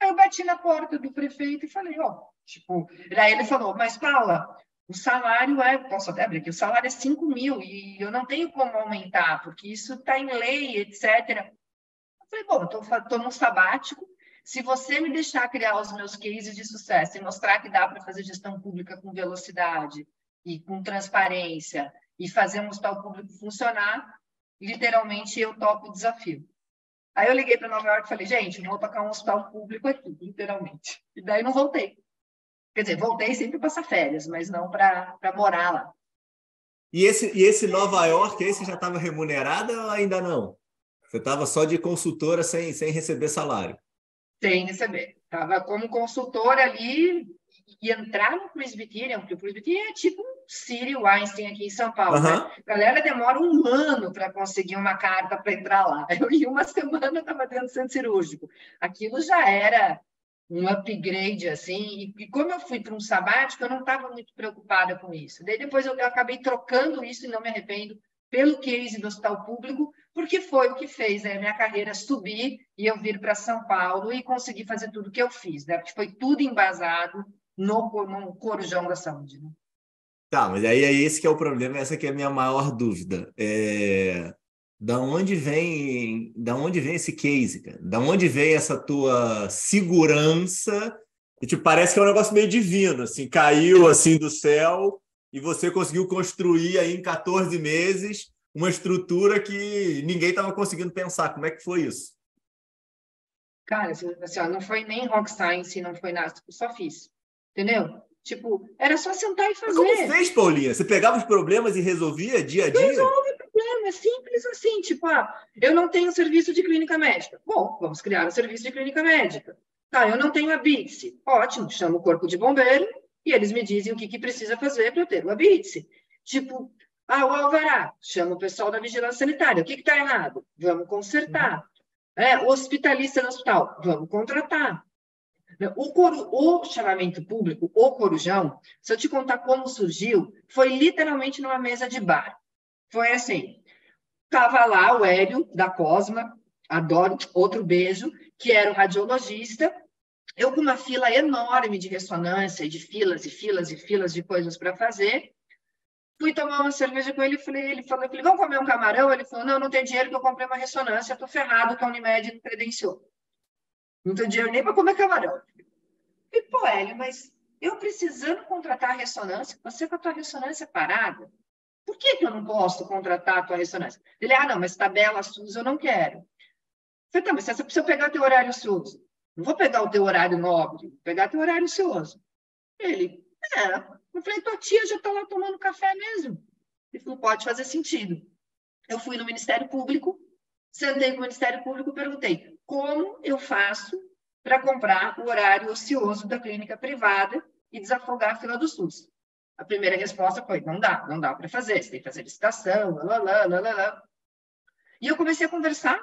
Aí eu bati na porta do prefeito e falei, ó, oh, tipo, daí ele falou, mas Paula, o salário é, posso até abrir aqui, o salário é 5 mil e eu não tenho como aumentar, porque isso está em lei, etc. Eu falei, bom, estou num sabático, se você me deixar criar os meus cases de sucesso e mostrar que dá para fazer gestão pública com velocidade e com transparência e fazer um hospital público funcionar, literalmente eu topo o desafio. Aí eu liguei para Nova York e falei, gente, vou tocar um hospital público aqui, literalmente. E daí não voltei. Quer dizer, voltei sempre para passar férias, mas não para morar lá. E esse, e esse Nova York, esse já estava remunerado ou ainda não? Você estava só de consultora sem, sem receber salário? Sem receber. Estava como consultora ali e entrar no Presbyterian, porque o Presbyterian é tipo um Sírio Einstein aqui em São Paulo. Uhum. Né? A galera demora um ano para conseguir uma carta para entrar lá. Eu, em uma semana, estava dentro do centro cirúrgico. Aquilo já era um upgrade, assim. E, e como eu fui para um sabático, eu não estava muito preocupada com isso. Daí depois eu, eu acabei trocando isso e não me arrependo pelo case do hospital público, porque foi o que fez a minha carreira subir e eu vir para São Paulo e conseguir fazer tudo o que eu fiz, né? Porque foi tudo embasado no, no corujão da saúde. Né? Tá, mas aí é esse que é o problema, essa que é a minha maior dúvida. É... Da onde vem, da onde vem esse case, cara? Da onde vem essa tua segurança? E te tipo, parece que é um negócio meio divino, assim, caiu assim do céu e você conseguiu construir aí em 14 meses uma estrutura que ninguém estava conseguindo pensar. Como é que foi isso? Cara, assim, ó, não foi nem rock science, não foi nada, eu só fiz. Entendeu? Tipo, era só sentar e fazer. Mas como fez, Paulinha? Você pegava os problemas e resolvia dia a dia? Resolve problema, é simples assim. Tipo, ah, eu não tenho serviço de clínica médica. Bom, vamos criar um serviço de clínica médica. Tá, eu não tenho a BITS. Ótimo, chamo o corpo de bombeiro e eles me dizem o que, que precisa fazer para eu ter o ABITSE. Tipo, ah, o alvará, chama o pessoal da vigilância sanitária, o que contratar. O, coru, o chamamento público, o corujão, se eu te contar como surgiu, foi literalmente numa mesa de bar. Foi assim, estava lá o Hélio, da Cosma, adoro, outro beijo, que era o radiologista, eu com uma fila enorme de ressonância, de filas e filas e filas de coisas para fazer, fui tomar uma cerveja com ele e falei, ele falou, falei, vamos comer um camarão? Ele falou, não, não tenho dinheiro que eu comprei uma ressonância, estou ferrado que a Unimed credenciou. Não tenho dinheiro nem para comer camarão. E, pô, Hélio, mas eu precisando contratar a ressonância, você com a tua ressonância parada, por que, que eu não posso contratar a tua ressonância? Ele, ah, não, mas tabela SUS eu não quero. Falei, tá, mas se eu pegar teu horário SUS, não vou pegar o teu horário nobre, vou pegar teu horário ocioso. Ele, é. Eu falei, tua tia já está lá tomando café mesmo. Ele falou, pode fazer sentido. Eu fui no Ministério Público, sentei com o Ministério Público e perguntei, como eu faço para comprar o horário ocioso da clínica privada e desafogar a fila do SUS? A primeira resposta foi, não dá, não dá para fazer, você tem que fazer licitação, lá, lá, lá, lá, lá. E eu comecei a conversar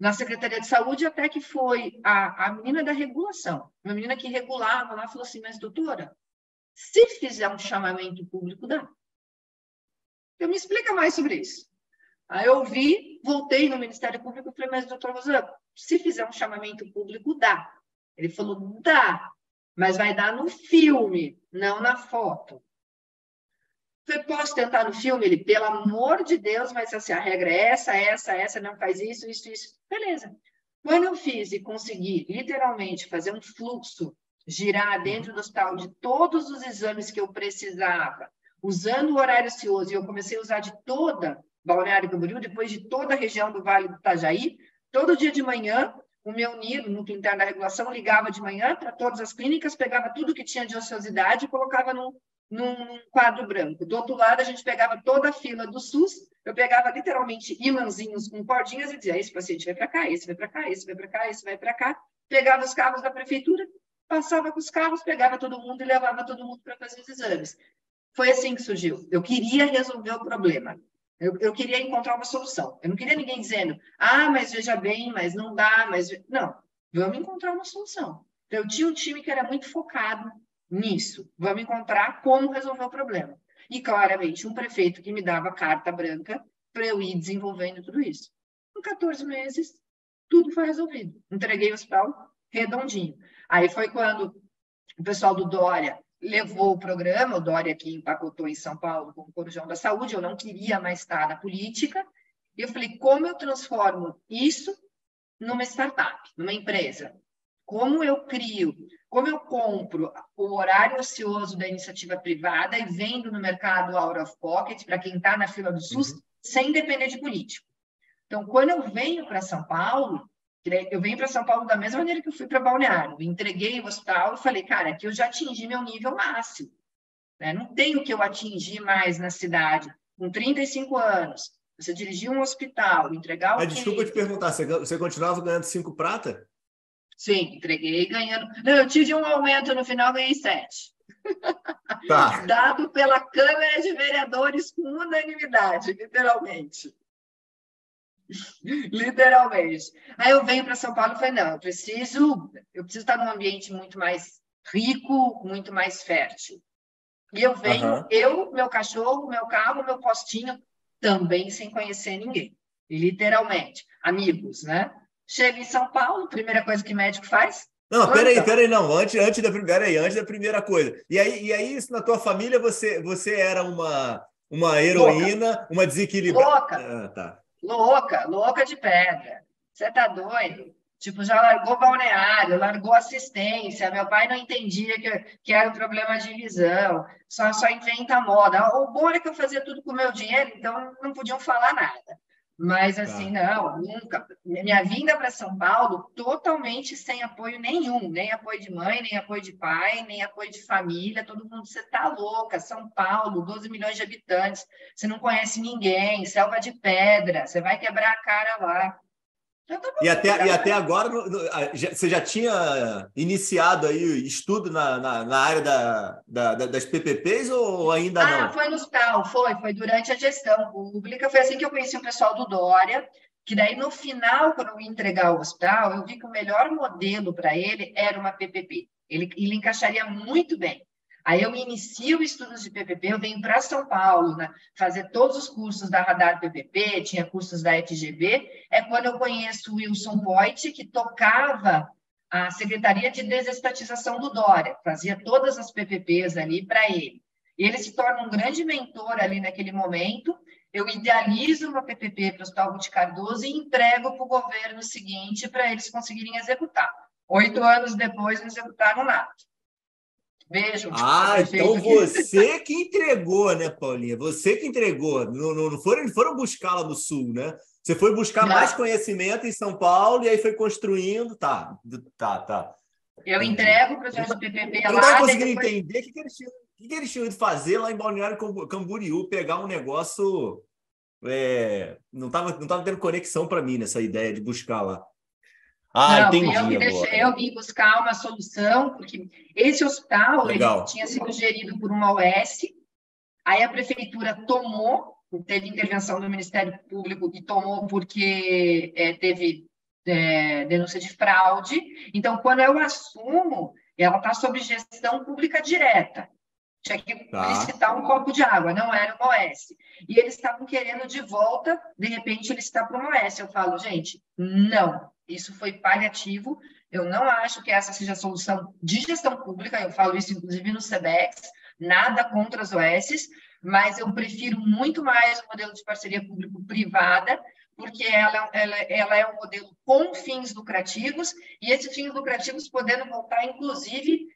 na Secretaria de Saúde, até que foi a, a menina da regulação, uma menina que regulava lá, falou assim, mas doutora, se fizer um chamamento público, dá. Eu me explica mais sobre isso. Aí eu vi, voltei no Ministério Público e falei, mas doutor Rosana, se fizer um chamamento público, dá. Ele falou, dá, mas vai dar no filme, não na foto. Falei, posso tentar no filme? Ele, pelo amor de Deus, mas assim, a regra é essa, essa, essa, não faz isso, isso, isso. Beleza. Quando eu fiz e consegui, literalmente, fazer um fluxo, girar dentro do hospital de todos os exames que eu precisava, usando o horário ocioso, e eu comecei a usar de toda Balneário Camboriú, depois de toda a região do Vale do Itajaí, todo dia de manhã, o meu NIR, no interno da regulação, ligava de manhã para todas as clínicas, pegava tudo que tinha de ociosidade e colocava num, num quadro branco. Do outro lado, a gente pegava toda a fila do SUS, eu pegava literalmente imãzinhos com cordinhas e dizia: esse paciente vai para cá, esse vai para cá, esse vai para cá, esse vai para cá. Pegava os carros da prefeitura, passava com os carros, pegava todo mundo e levava todo mundo para fazer os exames. Foi assim que surgiu. Eu queria resolver o problema. Eu, eu, queria encontrar uma solução. Eu não queria ninguém dizendo, ah, mas veja bem, mas não dá, mas. Não, vamos encontrar uma solução. Eu tinha um time que era muito focado nisso. Vamos encontrar como resolver o problema. E, claramente, um prefeito que me dava carta branca para eu ir desenvolvendo tudo isso. Em 14 meses, tudo foi resolvido. Entreguei o hospital redondinho. Aí foi quando o pessoal do Dória levou o programa, o Dória que empacotou em São Paulo com o Corujão da Saúde, eu não queria mais estar na política, e eu falei, como eu transformo isso numa startup, numa empresa? Como eu crio como eu compro o horário ocioso da iniciativa privada e vendo no mercado out of pocket para quem está na fila do SUS, uhum. sem depender de político. Então, quando eu venho para São Paulo, eu venho para São Paulo da mesma maneira que eu fui para Balneário. Entreguei o hospital e falei, cara, aqui eu já atingi meu nível máximo. Né? Não tenho que eu atingir mais na cidade. Com 35 anos, você dirigir um hospital, entregar o. Mas desculpa te perguntar, você continuava ganhando cinco prata? Sim, entreguei ganhando. Não, eu tive um aumento no final, ganhei sete. Tá. Dado pela Câmara de Vereadores com unanimidade, literalmente. literalmente. Aí eu venho para São Paulo e falei, não, eu preciso, eu preciso estar num ambiente muito mais rico, muito mais fértil. E eu venho, uhum. eu, meu cachorro, meu carro, meu postinho, também sem conhecer ninguém. Literalmente. Amigos, né? Chega em São Paulo, primeira coisa que médico faz. Não, peraí, peraí, não. Antes, antes da primeira, aí, antes da primeira coisa. E aí, e aí, na tua família, você, você era uma, uma heroína, louca. uma desequilibrada. Louca. Ah, tá. Louca, louca de pedra. Você tá doido? Tipo, já largou balneário, largou assistência. Meu pai não entendia que, que era um problema de visão, só, só inventa moda. O bom era que eu fazia tudo com meu dinheiro, então não podiam falar nada. Mas tá. assim, tá. não, nunca. Minha vinda para São Paulo totalmente sem apoio nenhum, nem apoio de mãe, nem apoio de pai, nem apoio de família. Todo mundo, você tá louca, São Paulo, 12 milhões de habitantes, você não conhece ninguém, selva de pedra, você vai quebrar a cara lá. E até, e até agora você já tinha iniciado aí estudo na, na, na área da, da, das PPPs ou ainda ah, não? Ah, foi no hospital, foi, foi durante a gestão pública. Foi assim que eu conheci o pessoal do Dória, que daí no final, quando eu ia entregar o hospital, eu vi que o melhor modelo para ele era uma PPP. Ele, ele encaixaria muito bem. Aí eu inicio estudos de PPP, eu venho para São Paulo, né, fazer todos os cursos da Radar PPP, tinha cursos da FGV, é quando eu conheço o Wilson Voigt, que tocava a Secretaria de Desestatização do Dória, fazia todas as PPPs ali para ele. E ele se torna um grande mentor ali naquele momento, eu idealizo uma PPP para o Hospital de Cardoso e entrego para o governo seguinte para eles conseguirem executar. Oito anos depois, não executaram nada. Beijo. Ah, então aqui. você que entregou, né, Paulinha? Você que entregou. Não, não, não foram, foram buscar lá no Sul, né? Você foi buscar não. mais conhecimento em São Paulo e aí foi construindo. Tá, tá, tá. Eu entrego o projeto do PPP lá. Eu não estava conseguindo depois... entender o que, que, eles tinham, o que, eles tinham de fazer lá em Balneário Camboriú, pegar um negócio. É, não estava não tava tendo conexão para mim nessa ideia de buscar lá. Ah, não, entendi. Eu, deixei, eu vim buscar uma solução, porque esse hospital tinha sido gerido por uma OS, aí a prefeitura tomou, teve intervenção do Ministério Público e tomou porque é, teve é, denúncia de fraude. Então, quando eu assumo, ela está sob gestão pública direta. Tinha que tá. licitar um copo de água, não era uma OS. E eles estavam querendo de volta, de repente, licitar para uma OS. Eu falo, gente, não isso foi paliativo. Eu não acho que essa seja a solução de gestão pública, eu falo isso inclusive no SEBEX, nada contra as OS, mas eu prefiro muito mais o modelo de parceria público-privada, porque ela, ela, ela é um modelo com fins lucrativos, e esses fins lucrativos podendo voltar, inclusive,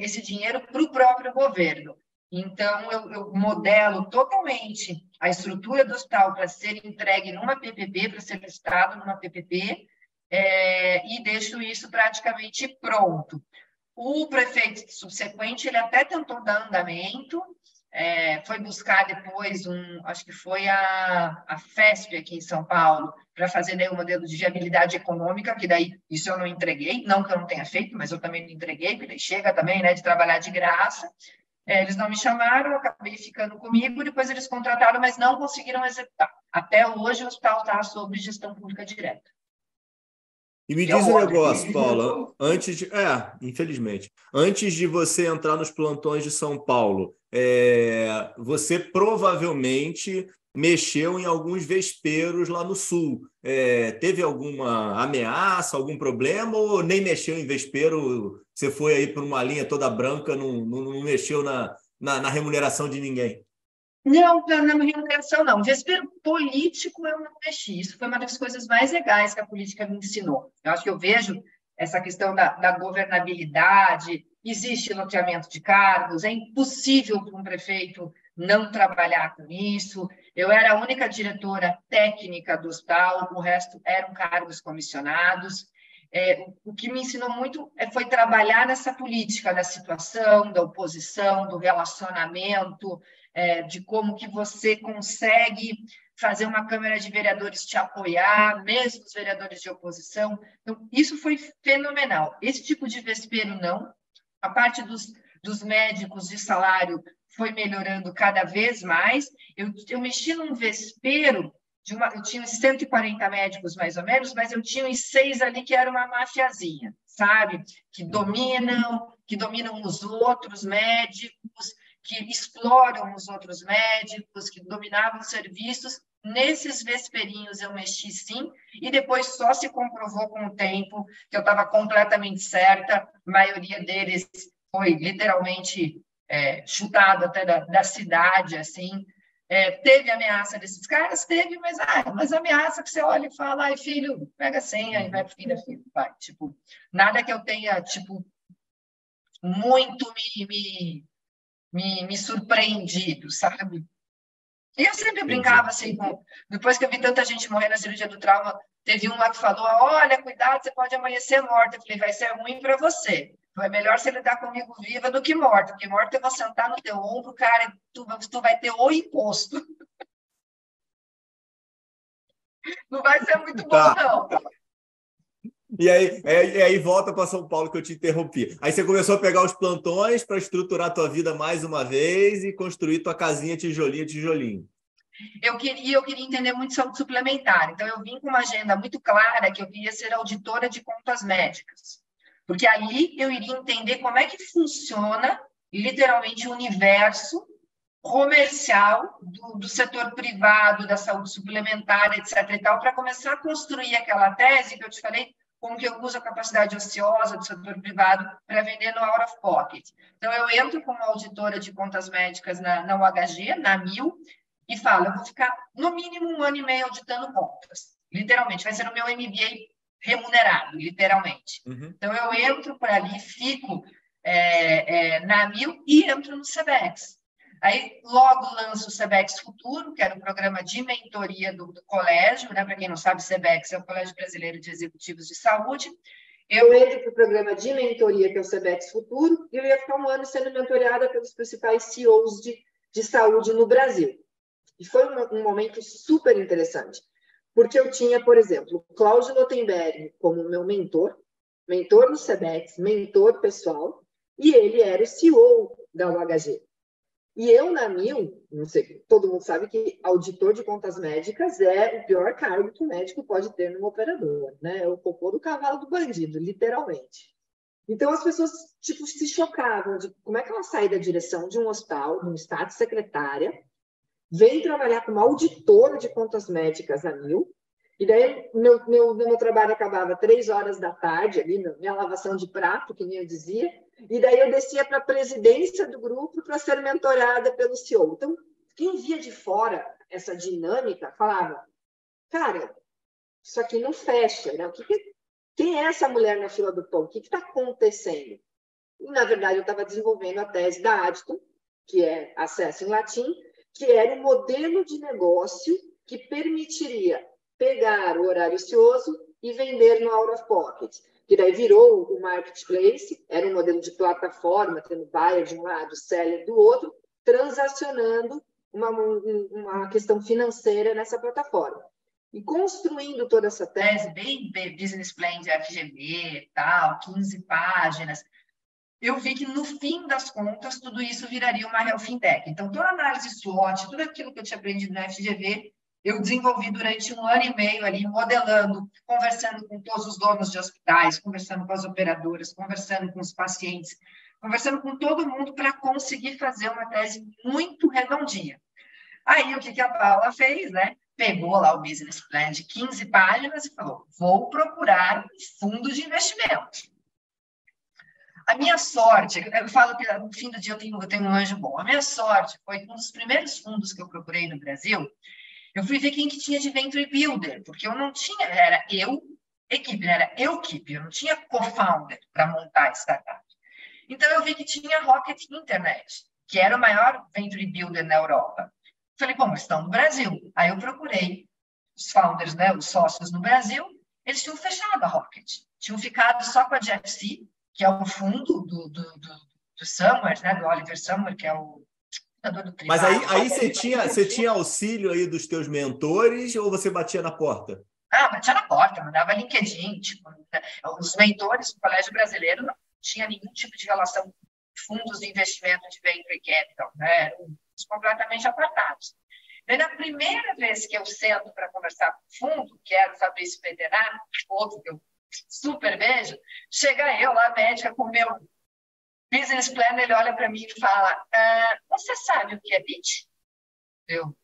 esse dinheiro para o próprio governo. Então, eu, eu, modelo totalmente a estrutura do hospital para ser entregue numa PPP, para ser listado numa PPP, é, e deixo isso praticamente pronto. O prefeito subsequente, ele até tentou dar andamento, é, foi buscar depois um, acho que foi a, a FESP aqui em São Paulo, para fazer daí um modelo de viabilidade econômica, que daí isso eu não entreguei, não que eu não tenha feito, mas eu também não entreguei, porque daí chega também, né, de trabalhar de graça. É, eles não me chamaram, acabei ficando comigo, depois eles contrataram, mas não conseguiram executar. Até hoje o hospital está sob gestão pública direta. E me diz um negócio, Paula, antes de. É, infelizmente. Antes de você entrar nos plantões de São Paulo, é, você provavelmente mexeu em alguns vesperos lá no sul. É, teve alguma ameaça, algum problema, ou nem mexeu em vespeiro? Você foi aí por uma linha toda branca, não, não, não mexeu na, na, na remuneração de ninguém? Não, na remuneração não. Vespeiro político eu não mexi. Isso foi uma das coisas mais legais que a política me ensinou. Eu acho que eu vejo essa questão da, da governabilidade, existe loteamento de cargos, é impossível para um prefeito não trabalhar com isso. Eu era a única diretora técnica do hospital, o resto eram cargos comissionados. É, o que me ensinou muito é, foi trabalhar nessa política da situação, da oposição, do relacionamento, é, de como que você consegue fazer uma Câmara de Vereadores te apoiar, mesmo os vereadores de oposição. Então, isso foi fenomenal. Esse tipo de vespeiro, não. A parte dos, dos médicos de salário foi melhorando cada vez mais. Eu, eu mexi num vespeiro de uma, eu tinha 140 médicos mais ou menos, mas eu tinha uns seis ali que era uma mafiazinha, sabe? Que dominam, que dominam os outros médicos, que exploram os outros médicos, que dominavam os serviços. Nesses vesperinhos eu mexi sim, e depois só se comprovou com o tempo que eu estava completamente certa. A maioria deles foi literalmente é, chutado até da, da cidade, assim. É, teve ameaça desses caras? Teve, mas, ah, mas ameaça que você olha e fala, ai, filho, pega a senha e vai da fila, vai. Tipo, nada que eu tenha, tipo, muito me, me me, me surpreendido, sabe? E eu sempre brincava assim, com... depois que eu vi tanta gente morrer na cirurgia do trauma, teve um lá que falou: Olha, cuidado, você pode amanhecer morta. Eu falei: Vai ser ruim para você. É melhor você lidar comigo viva do que morta, porque morta eu vou sentar no teu ombro, cara, tu, tu vai ter o imposto. Não vai ser muito bom, tá. não. E aí, é, e aí volta para São Paulo que eu te interrompi. Aí você começou a pegar os plantões para estruturar a tua vida mais uma vez e construir tua casinha tijolinho tijolinho. Eu queria, eu queria entender muito saúde suplementar. Então eu vim com uma agenda muito clara que eu queria ser auditora de contas médicas. Porque ali eu iria entender como é que funciona literalmente o universo comercial do, do, setor privado, da saúde suplementar, etc. e tal, para começar a construir aquela tese que eu te falei, como que eu uso a capacidade ociosa do setor privado para vender no out of pocket. Então, eu entro como auditora de contas médicas na, na UHG, na MIL, e falo, eu vou ficar no mínimo um ano e meio auditando contas. Literalmente, vai ser o meu MBA remunerado, literalmente. Uhum. Então, eu entro por ali, fico é, é, na MIL e entro no SEBEX. Aí, logo lanço o SEBEX Futuro, que era o programa de mentoria do, do colégio, né? Para quem não sabe, SEBEX é o Colégio Brasileiro de Executivos de Saúde. Eu entro para o programa de mentoria, que é o SEBEX Futuro, e eu ia ficar um ano sendo mentoriada pelos principais CEOs de, de saúde no Brasil. E foi um, um momento super interessante, porque eu tinha, por exemplo, Cláudio Lotenberg como meu mentor, mentor no SEBEX, mentor pessoal, e ele era o CEO da UHG. E eu, na Mil, não sei, todo mundo sabe que auditor de contas médicas é o pior cargo que o médico pode ter numa operadora, né? É o cocô do cavalo do bandido, literalmente. Então, as pessoas tipo, se chocavam de como é que ela sai da direção de um hospital, de um estado secretária, vem trabalhar como auditora de contas médicas na Mil, e daí meu, meu, meu trabalho acabava três horas da tarde, ali, minha lavação de prato, que nem eu dizia, e daí eu descia para a presidência do grupo para ser mentorada pelo CEO. Então, quem via de fora essa dinâmica falava, cara, isso aqui não fecha, né? O que, que quem é essa mulher na fila do pão? O que está acontecendo? E, na verdade, eu estava desenvolvendo a tese da Adton, que é acesso em latim, que era um modelo de negócio que permitiria pegar o horário ocioso e vender no out of pocket que daí virou o marketplace, era um modelo de plataforma, tendo buyer de um lado, seller do outro, transacionando uma, uma questão financeira nessa plataforma. E construindo toda essa tese, bem business plan de FGV, tal, 15 páginas, eu vi que no fim das contas tudo isso viraria uma real fintech. Então, toda a análise SWOT, tudo aquilo que eu tinha aprendido no FGV, eu desenvolvi durante um ano e meio ali, modelando, conversando com todos os donos de hospitais, conversando com as operadoras, conversando com os pacientes, conversando com todo mundo para conseguir fazer uma tese muito redondinha. Aí, o que, que a Paula fez, né? Pegou lá o business plan de 15 páginas e falou: vou procurar um fundo de investimento. A minha sorte, eu falo que no fim do dia eu tenho, eu tenho um anjo bom. A minha sorte foi que um dos primeiros fundos que eu procurei no Brasil eu fui ver quem que tinha de Venture Builder, porque eu não tinha, era eu, equipe, era eu equipe, eu não tinha co-founder para montar a startup. Então eu vi que tinha Rocket Internet, que era o maior Venture Builder na Europa. Falei, bom, estão no Brasil. Aí eu procurei os founders, né, os sócios no Brasil, eles tinham fechado a Rocket. Tinham ficado só com a GFC, que é o fundo do, do, do, do Summer, né, do Oliver Summer, que é o mas aí, aí você, tinha, você tinha auxílio aí dos teus mentores ou você batia na porta? Ah, batia na porta, mandava LinkedIn. Tipo, né? os mentores do Colégio Brasileiro não tinha nenhum tipo de relação com fundos de investimento de venture capital, né? eram completamente apartados. Daí, na primeira vez que eu sento para conversar com o fundo, que era o Fabrício Peterá, outro que eu super beijo, chega eu lá, médica, com meu business plan, ele olha para mim e fala: ah, Você sabe o que é BIT? Eu,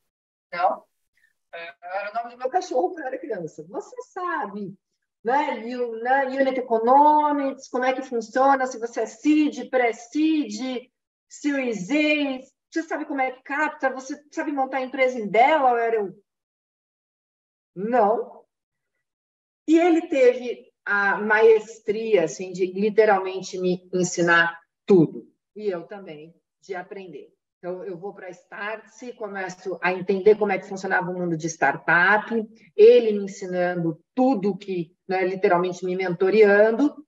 não. Ah, era o nome do meu cachorro quando eu era criança. Você sabe, né? né? Unit Economics, como é que funciona, se você é seed, pré-seed, Series A, você sabe como é que capta, você sabe montar a empresa em Delaware? Eu, não. E ele teve a maestria, assim, de literalmente me ensinar tudo. E eu também, de aprender. Então, eu vou para a Startse, começo a entender como é que funcionava o mundo de startup, ele me ensinando tudo que, né, literalmente me mentoreando,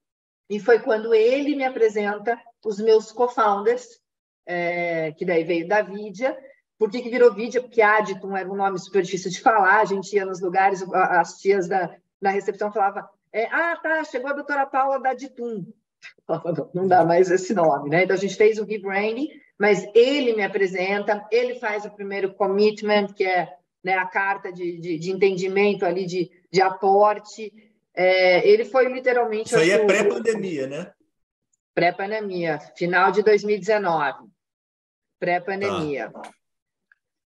e foi quando ele me apresenta os meus co-founders, é, que daí veio da Vidia. Por que, que virou Vidia? Porque Aditum era um nome super difícil de falar, a gente ia nos lugares, as tias da, na recepção falavam, é, ah, tá, chegou a doutora Paula da Ditum não dá mais esse nome, né? Então a gente fez o rebranding, mas ele me apresenta, ele faz o primeiro commitment, que é né, a carta de, de, de, entendimento ali, de, de aporte. É, ele foi literalmente. Isso aí é pré-pandemia, né? pré-pandemia, final de 2019, pré-pandemia. Tá.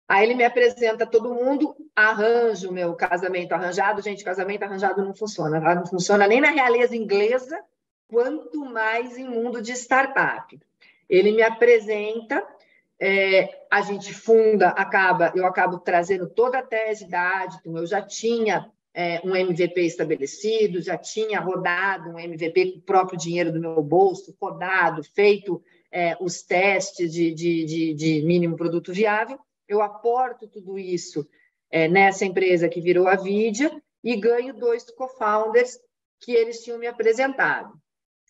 Aí ele me apresenta todo mundo, arranjo o meu casamento arranjado. Gente, casamento arranjado não funciona. Não funciona nem na realeza inglesa, quanto mais em mundo de startup. Ele me apresenta, é, a gente funda, acaba, eu acabo trazendo toda a tese da Aditum. Eu já tinha é, um MVP estabelecido, já tinha rodado um MVP com o próprio dinheiro do meu bolso, rodado, feito é, os testes de, de, de, de, mínimo produto viável. Eu aporto tudo isso é, nessa empresa que virou a Vidia e ganho dois co-founders que eles tinham me apresentado.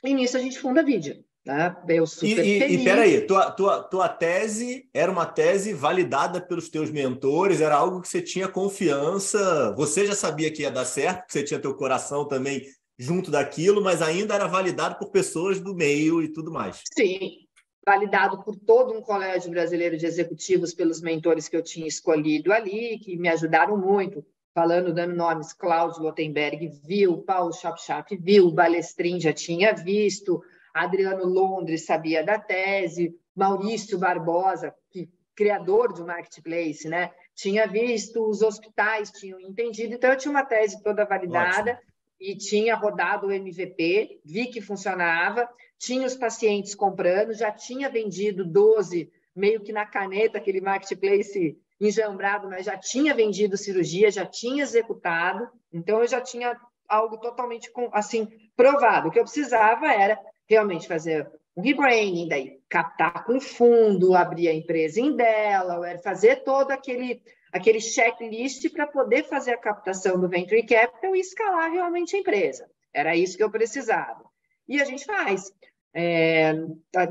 E nisso a gente funda a Vidia. Né? Eu super e, feliz. E, peraí, tua, tua, tua tese era uma tese validada pelos teus mentores, era algo que você tinha confiança, você já sabia que ia dar certo, que você tinha teu coração também junto daquilo, mas ainda era validado por pessoas do meio e tudo mais. Sim, validado por todo um colégio brasileiro de executivos, pelos mentores que eu tinha escolhido ali, que me ajudaram muito, falando, dando nomes, Cláudio Lotenberg viu, Paulo Chapchap viu, Balestrin já tinha visto, Adriano Londres sabia da tese, Maurício Barbosa, que criador do marketplace, né? Tinha visto, os hospitais tinham entendido, então eu tinha uma tese toda validada Ótimo. e tinha rodado o MVP, vi que funcionava, tinha os pacientes comprando, já tinha vendido 12, meio que na caneta, aquele marketplace enjambrado, mas já tinha vendido cirurgia, já tinha executado, então eu já tinha algo totalmente assim provado. O que eu precisava era realmente fazer um rebranding, daí captar com fundo, abrir a empresa em Delaware, fazer todo aquele, aquele checklist para poder fazer a captação do Venture Capital e escalar realmente a empresa. Era isso que eu precisava. E a gente faz. É,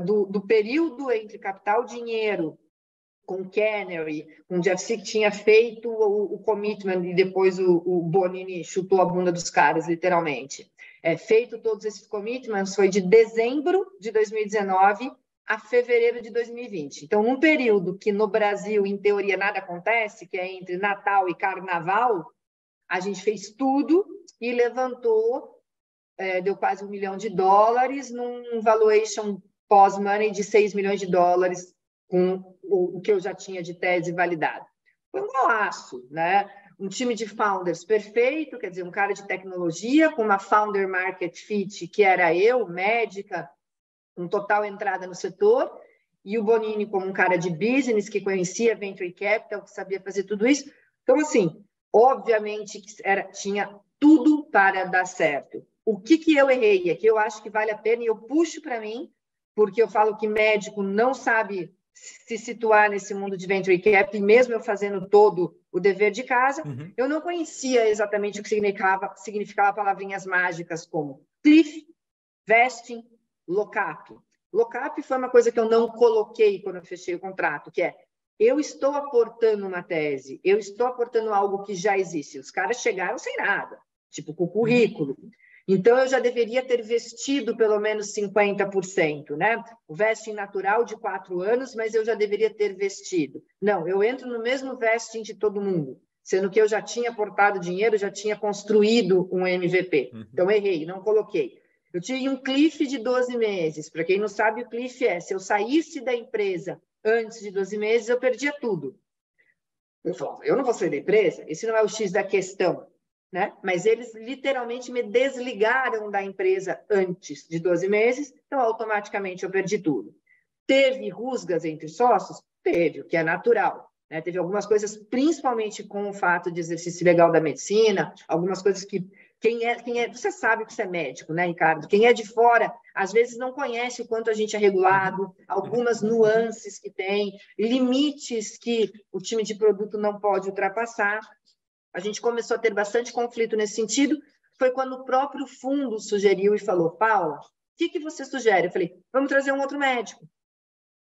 do, do período entre capital dinheiro com Canary, com Jeff Sick tinha feito o, o commitment e depois o, o Bonini chutou a bunda dos caras, literalmente é, feito todos esses commitments foi de dezembro de 2019 a fevereiro de 2020. Então, num período que no Brasil, em teoria, nada acontece, que é entre Natal e Carnaval, a gente fez tudo e levantou, é, deu quase um milhão de dólares num valuation pós-money de 6 milhões de dólares com o, o que eu já tinha de tese validado. Foi um golaço, né? um time de founders perfeito, quer dizer, um cara de tecnologia com uma founder market fit, que era eu, médica, com total entrada no setor, e o Bonini como um cara de business que conhecia venture capital, que sabia fazer tudo isso. Então, assim, obviamente era, tinha tudo para dar certo. O que, que eu errei? Aqui eu acho que vale a pena e eu puxo para mim, porque eu falo que médico não sabe se situar nesse mundo de venture capital, e mesmo eu fazendo todo o dever de casa, uhum. eu não conhecia exatamente o que significava, significava palavrinhas mágicas como cliff, vesting, lockup. Lockup foi uma coisa que eu não coloquei quando eu fechei o contrato, que é eu estou aportando uma tese, eu estou aportando algo que já existe. Os caras chegaram sem nada, tipo com o currículo. Então, eu já deveria ter vestido pelo menos 50%, né? O vesting natural de quatro anos, mas eu já deveria ter vestido. Não, eu entro no mesmo vesting de todo mundo, sendo que eu já tinha aportado dinheiro, já tinha construído um MVP. Uhum. Então, errei, não coloquei. Eu tinha um cliff de 12 meses. Para quem não sabe, o cliff é: se eu saísse da empresa antes de 12 meses, eu perdia tudo. Eu falo, eu não vou sair da empresa? Esse não é o X da questão né? Mas eles literalmente me desligaram da empresa antes de 12 meses, então automaticamente eu perdi tudo. Teve rusgas entre sócios? Teve, o que é natural. Né? Teve algumas coisas, principalmente com o fato de exercício legal da medicina, algumas coisas que quem é, quem é, você sabe que você é médico, né, Ricardo? Quem é de fora, às vezes não conhece o quanto a gente é regulado, algumas nuances que tem, limites que o time de produto não pode ultrapassar a gente começou a ter bastante conflito nesse sentido, foi quando o próprio fundo sugeriu e falou, Paula, o que, que você sugere? Eu falei, vamos trazer um outro médico.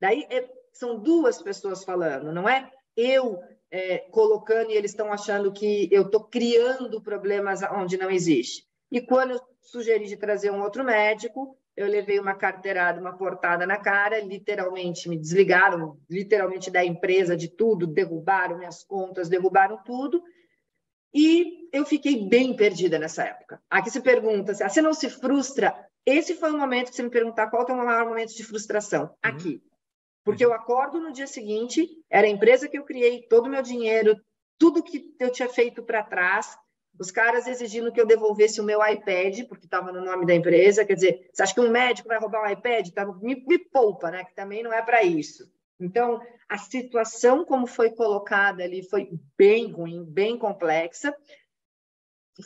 Daí é, são duas pessoas falando, não é eu é, colocando e eles estão achando que eu estou criando problemas onde não existe. E quando eu sugeri de trazer um outro médico, eu levei uma carteirada, uma portada na cara, literalmente me desligaram, literalmente da empresa, de tudo, derrubaram minhas contas, derrubaram tudo, e eu fiquei bem perdida nessa época. Aqui se pergunta, você não se frustra esse foi o momento que você me perguntar qual é o maior momento de frustração. Uhum. Aqui. Porque eu acordo no dia seguinte, era a empresa que eu criei, todo o meu dinheiro, tudo que eu tinha feito para trás, os caras exigindo que eu devolvesse o meu iPad, porque estava no nome da empresa. Quer dizer, você acha que um médico vai roubar um iPad? Tá, me, me poupa, né? Que também não é para isso. Então, a situação como foi colocada ali foi bem ruim, bem complexa.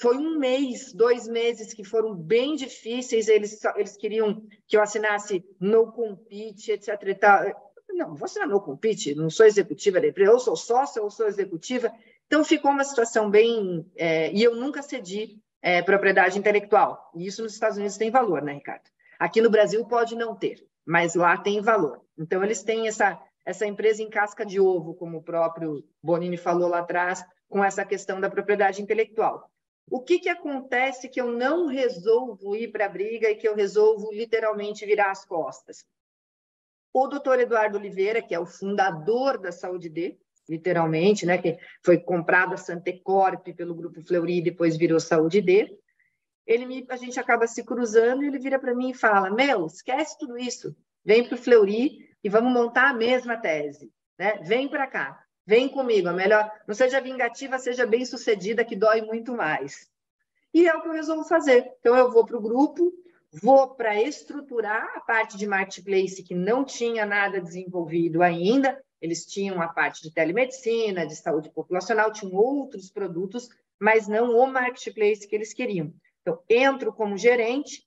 Foi um mês, dois meses que foram bem difíceis. Eles, eles queriam que eu assinasse no compete, etc. E tal. Não, vou assinar no compete, não sou executiva da empresa, eu sou sócia, ou sou executiva. Então, ficou uma situação bem. É, e eu nunca cedi é, propriedade intelectual. E isso nos Estados Unidos tem valor, né, Ricardo? Aqui no Brasil pode não ter, mas lá tem valor. Então, eles têm essa, essa empresa em casca de ovo, como o próprio Bonini falou lá atrás, com essa questão da propriedade intelectual. O que, que acontece que eu não resolvo ir para a briga e que eu resolvo literalmente virar as costas? O doutor Eduardo Oliveira, que é o fundador da Saúde D, literalmente, né, que foi comprado a Santecorp pelo grupo Fleury e depois virou Saúde D. Ele me, a gente acaba se cruzando e ele vira para mim e fala: "Meu, esquece tudo isso. Vem para o Fleury e vamos montar a mesma tese, né? Vem para cá. Vem comigo, a melhor, não seja vingativa, seja bem-sucedida, que dói muito mais". E é o que eu resolvo fazer. Então eu vou para o grupo, vou para estruturar a parte de marketplace que não tinha nada desenvolvido ainda, eles tinham a parte de telemedicina, de saúde populacional, tinham outros produtos, mas não o marketplace que eles queriam. Então, entro como gerente,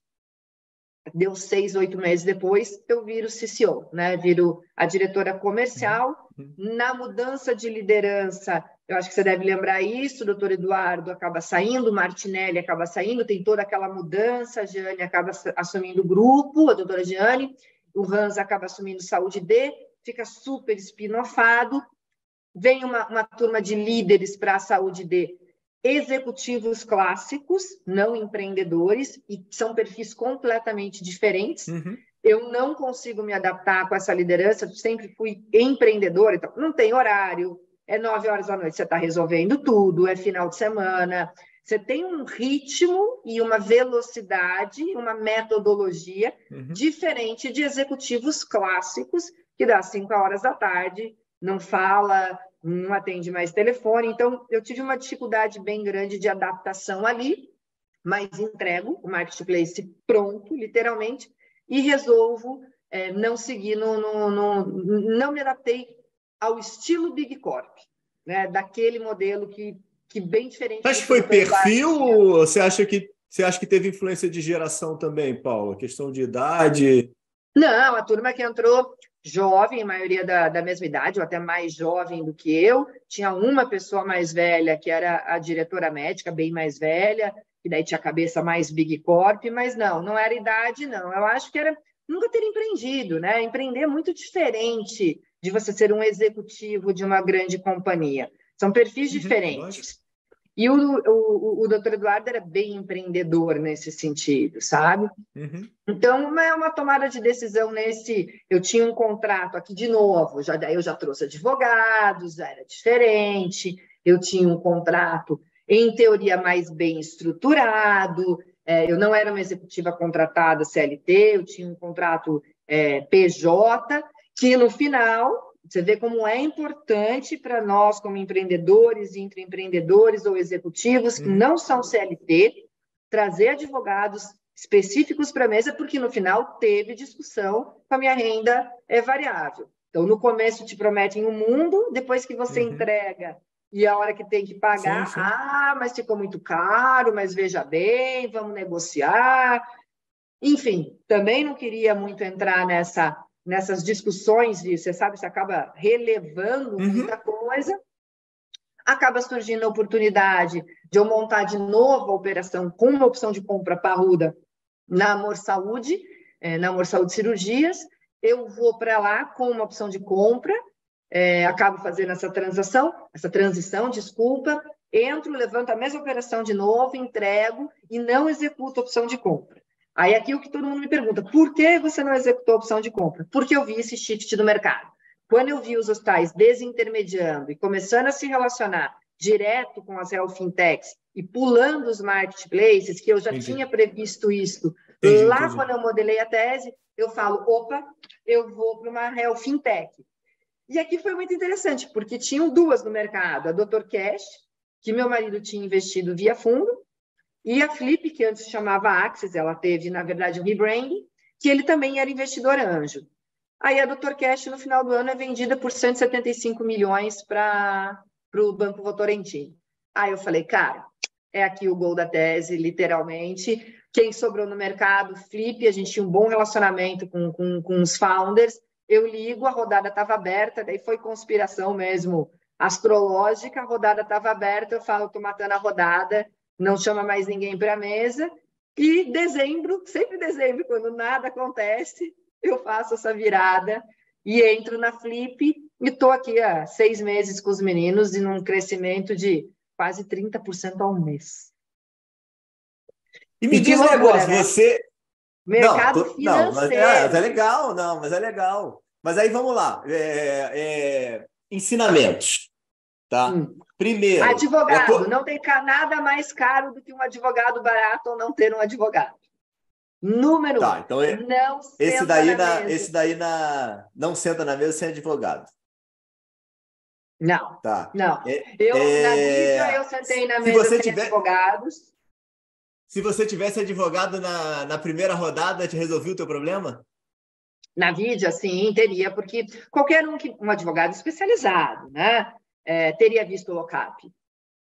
deu seis, oito meses depois, eu viro CCO, né? Viro a diretora comercial. Uhum. Na mudança de liderança, eu acho que você deve lembrar isso, o doutor Eduardo acaba saindo, Martinelli acaba saindo, tem toda aquela mudança, a Giane acaba assumindo o grupo, a doutora Giane, o Hans acaba assumindo saúde D, fica super espinofado. Vem uma, uma turma de líderes para a saúde de executivos clássicos, não empreendedores, e são perfis completamente diferentes. Uhum. Eu não consigo me adaptar com essa liderança, sempre fui empreendedora, então não tem horário, é nove horas da noite, você está resolvendo tudo, é final de semana, você tem um ritmo e uma velocidade, uma metodologia uhum. diferente de executivos clássicos que dá 5 horas da tarde, não fala, não atende mais telefone. Então, eu tive uma dificuldade bem grande de adaptação ali, mas entrego o marketplace pronto, literalmente, e resolvo é, não seguir no, no, no, Não me adaptei ao estilo Big Corp, né? daquele modelo que, que bem diferente. Acho que foi perfil ou você acha que você acha que teve influência de geração também, Paulo? A questão de idade? Não, a turma que entrou jovem, a maioria da, da mesma idade, ou até mais jovem do que eu. Tinha uma pessoa mais velha, que era a diretora médica, bem mais velha, que daí tinha a cabeça mais big corp, mas não, não era idade, não. Eu acho que era nunca ter empreendido, né? Empreender é muito diferente de você ser um executivo de uma grande companhia. São perfis uhum, diferentes. E o, o, o doutor Eduardo era bem empreendedor nesse sentido, sabe? Uhum. Então, é uma tomada de decisão nesse. Eu tinha um contrato aqui de novo, já daí eu já trouxe advogados, já era diferente. Eu tinha um contrato, em teoria, mais bem estruturado. É, eu não era uma executiva contratada CLT, eu tinha um contrato é, PJ, que no final você vê como é importante para nós, como empreendedores, entre empreendedores ou executivos que hum. não são CLT, trazer advogados específicos para a mesa, porque no final teve discussão com a minha renda é variável. Então, no começo te prometem um mundo, depois que você uhum. entrega e a hora que tem que pagar, sim, sim. ah, mas ficou muito caro, mas veja bem, vamos negociar. Enfim, também não queria muito entrar nessa nessas discussões de, você sabe, você acaba relevando uhum. muita coisa, acaba surgindo a oportunidade de eu montar de novo a operação com uma opção de compra parruda na Amor Saúde, é, na Amor Saúde Cirurgias, eu vou para lá com uma opção de compra, é, acabo fazendo essa transação, essa transição, desculpa, entro, levanto a mesma operação de novo, entrego e não executo a opção de compra. Aí aqui o que todo mundo me pergunta, por que você não executou a opção de compra? Porque eu vi esse shift do mercado. Quando eu vi os hospitais desintermediando e começando a se relacionar direto com as health fintechs e pulando os marketplaces, que eu já Entendi. tinha previsto isso Entendi, Lá, entendi. quando eu modelei a tese, eu falo, opa, eu vou para uma real fintech. E aqui foi muito interessante, porque tinham duas no mercado, a Dr. Cash, que meu marido tinha investido via fundo, e a Flip, que antes se chamava Axis, ela teve, na verdade, um rebranding, que ele também era investidor anjo. Aí a Dr. Cash, no final do ano, é vendida por 175 milhões para o Banco Votorantim. Aí eu falei, cara, é aqui o gol da tese, literalmente. Quem sobrou no mercado, Flip, a gente tinha um bom relacionamento com, com, com os founders. Eu ligo, a rodada estava aberta, daí foi conspiração mesmo astrológica, a rodada estava aberta, eu falo, estou matando a rodada, não chama mais ninguém para a mesa. E dezembro, sempre dezembro, quando nada acontece, eu faço essa virada e entro na Flip e estou aqui há seis meses com os meninos e num crescimento de quase 30% ao mês. E me e diz um negócio, né? você. Mercado não, financeiro. Não, mas é, mas é, legal, não, mas é legal. Mas aí vamos lá. É, é, ensinamentos. Tá? Hum. Primeiro. Advogado. Não tem nada mais caro do que um advogado barato ou não ter um advogado. Número tá, então é, não esse daí na, na esse daí na não senta na mesa sem advogado. Não. Tá. Não. É, eu é... na mídia eu sentei na mesa sem tiver... advogados. Se você tivesse advogado na, na primeira rodada, te resolveu o teu problema? Na vídeo, sim, teria, porque qualquer um que um advogado especializado, né, é, teria visto o lockup,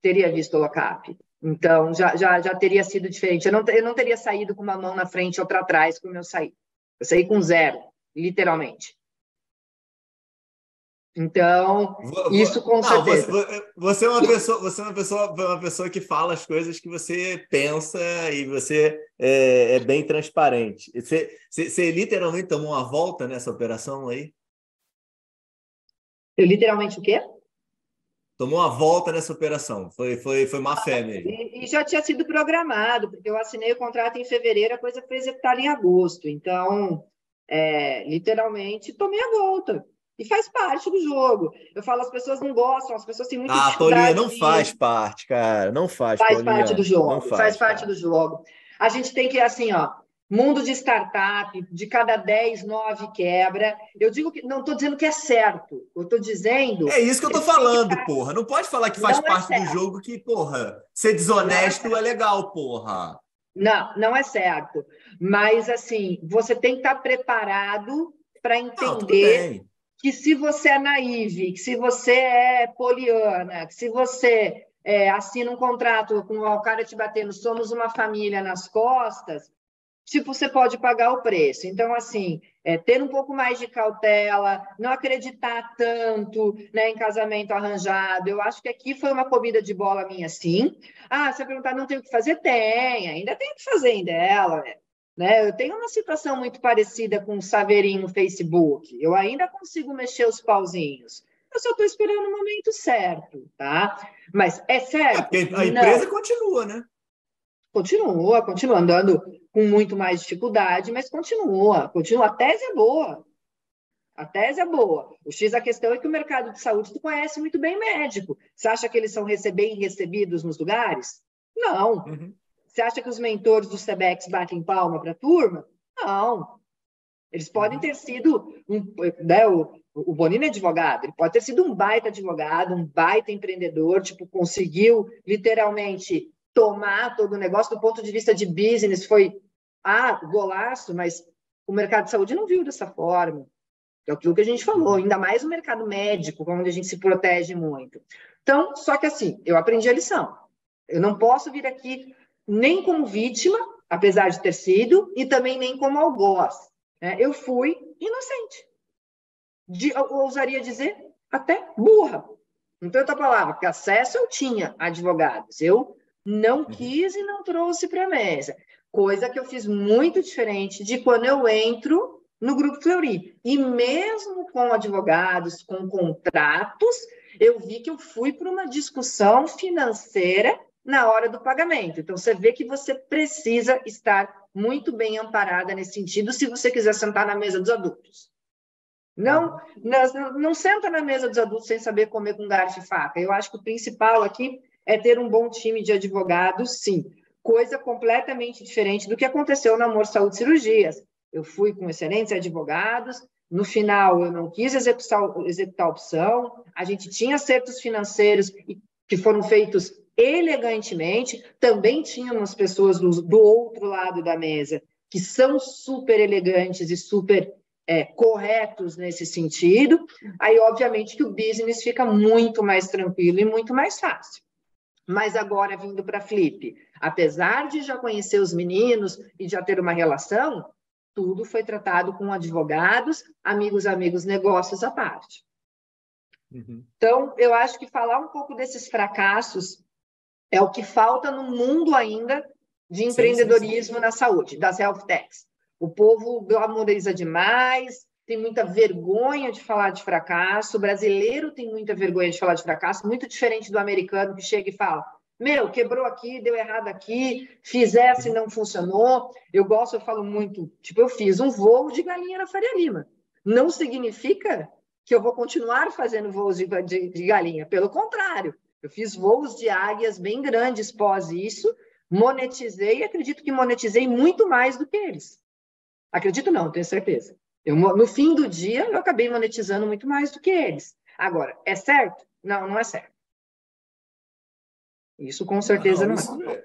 teria visto o lockup. Então já, já, já teria sido diferente. Eu não, eu não teria saído com uma mão na frente ou outra atrás como eu saí. Eu saí com zero, literalmente. Então, isso com não, certeza. Você, você, é uma pessoa, você é uma pessoa, uma pessoa que fala as coisas que você pensa e você é, é bem transparente. Você, você, você, literalmente tomou uma volta nessa operação aí? Eu literalmente o quê? Tomou uma volta nessa operação. Foi, foi, foi má fé mesmo. E, e já tinha sido programado, porque eu assinei o contrato em fevereiro, a coisa foi executada em agosto. Então, é, literalmente, tomei a volta. E faz parte do jogo. Eu falo, as pessoas não gostam, as pessoas têm muito Ah, Paulinha, não faz parte, cara. Não faz, Faz Paulinha. parte do jogo. Faz, faz, parte cara. do jogo. A gente tem que, assim, ó, mundo de startup, de cada 10, 9 quebra. Eu digo que não estou dizendo que é certo. Eu estou dizendo. É isso que eu estou falando, que... porra. Não pode falar que faz não é parte é do jogo que, porra, ser desonesto é, é legal, porra. Não, não é certo. Mas, assim, você tem que estar preparado para entender. Não, que se você é naive, que se você é poliana, que se você é, assina um contrato com o cara te batendo, somos uma família nas costas, tipo, você pode pagar o preço. Então, assim, é, ter um pouco mais de cautela, não acreditar tanto né, em casamento arranjado. Eu acho que aqui foi uma comida de bola minha, sim. Ah, você perguntar, não tem o que fazer? Tem, ainda tem o que fazer em dela. Né? Eu tenho uma situação muito parecida com o Saveirinho no Facebook. Eu ainda consigo mexer os pauzinhos. Eu só estou esperando o momento certo, tá? Mas é certo. É a empresa Não. continua, né? Continua, continua andando com muito mais dificuldade, mas continua, continua. A tese é boa. A tese é boa. O X, a questão é que o mercado de saúde tu conhece muito bem médico. Você acha que eles são bem recebidos nos lugares? Não. Uhum. Você acha que os mentores do SEBEX batem palma para a turma? Não. Eles podem ter sido um, né, o, o Bonino é advogado, ele pode ter sido um baita advogado, um baita empreendedor, tipo, conseguiu literalmente tomar todo o negócio do ponto de vista de business, foi ah, golaço, mas o mercado de saúde não viu dessa forma. É aquilo que a gente falou, ainda mais o mercado médico, onde a gente se protege muito. Então, só que assim, eu aprendi a lição. Eu não posso vir aqui nem como vítima, apesar de ter sido, e também nem como algoz. Né? Eu fui inocente. De, eu ousaria dizer, até burra. Tem outra palavra, porque acesso eu tinha a advogados. Eu não uhum. quis e não trouxe para a mesa. Coisa que eu fiz muito diferente de quando eu entro no Grupo Fleury. E mesmo com advogados, com contratos, eu vi que eu fui para uma discussão financeira na hora do pagamento. Então, você vê que você precisa estar muito bem amparada nesse sentido se você quiser sentar na mesa dos adultos. Não, não, não senta na mesa dos adultos sem saber comer com garfo e faca. Eu acho que o principal aqui é ter um bom time de advogados, sim, coisa completamente diferente do que aconteceu na Amor Saúde Cirurgias. Eu fui com excelentes advogados, no final eu não quis executar, executar a opção, a gente tinha acertos financeiros que foram feitos elegantemente, também tínhamos pessoas do, do outro lado da mesa que são super elegantes e super é, corretos nesse sentido, aí obviamente que o business fica muito mais tranquilo e muito mais fácil. Mas agora vindo para Flip, apesar de já conhecer os meninos e já ter uma relação, tudo foi tratado com advogados, amigos, amigos, negócios à parte. Uhum. Então, eu acho que falar um pouco desses fracassos é o que falta no mundo ainda de empreendedorismo sim, sim, sim. na saúde, das health techs. O povo glamoriza demais, tem muita vergonha de falar de fracasso. O brasileiro tem muita vergonha de falar de fracasso, muito diferente do americano que chega e fala: Meu, quebrou aqui, deu errado aqui, fiz essa e não funcionou. Eu gosto, eu falo muito, tipo, eu fiz um voo de galinha na Faria Lima. Não significa que eu vou continuar fazendo voos de, de, de galinha, pelo contrário, eu fiz voos de águias bem grandes pós isso, monetizei e acredito que monetizei muito mais do que eles. Acredito não, tenho certeza. Eu, no fim do dia, eu acabei monetizando muito mais do que eles. Agora, é certo? Não, não é certo. Isso com certeza não, não é.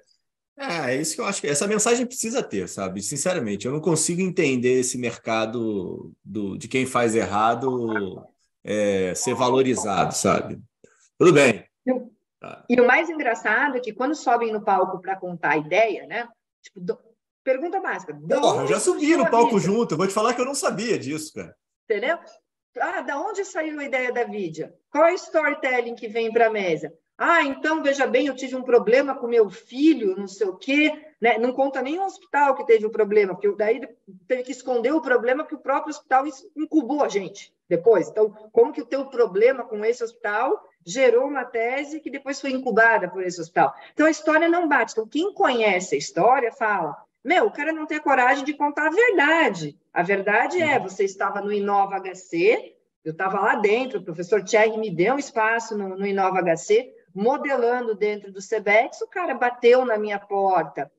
É, é isso que eu acho que essa mensagem precisa ter, sabe? Sinceramente, eu não consigo entender esse mercado do, de quem faz errado é, ser valorizado, sabe? Tudo bem. E o mais engraçado é que quando sobem no palco para contar a ideia, né? Tipo, Pergunta básica. Porra, eu já subi no palco junto. Eu vou te falar que eu não sabia disso, cara. Entendeu? Ah, da onde saiu a ideia da vídeo? Qual é o storytelling que vem para a mesa? Ah, então, veja bem, eu tive um problema com meu filho, não sei o quê. Né? Não conta nem o hospital que teve o problema, porque daí teve que esconder o problema que o próprio hospital incubou a gente depois. Então, como que o teu problema com esse hospital gerou uma tese que depois foi incubada por esse hospital? Então, a história não bate. Então, quem conhece a história fala, meu, o cara não tem a coragem de contar a verdade. A verdade é, uhum. você estava no Inova HC, eu estava lá dentro, o professor Thierry me deu um espaço no, no Inova HC, modelando dentro do CBEX, o cara bateu na minha porta,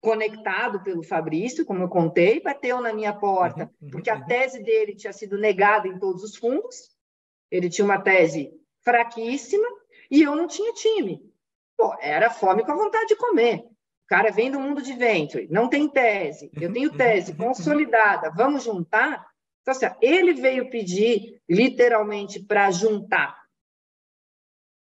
conectado pelo Fabrício, como eu contei, bateu na minha porta, uhum, uhum, porque a tese dele tinha sido negada em todos os fundos, ele tinha uma tese fraquíssima, e eu não tinha time. Pô, era fome com a vontade de comer. O cara vem do mundo de venture, não tem tese, eu tenho tese consolidada, vamos juntar? Então, assim, ele veio pedir literalmente para juntar.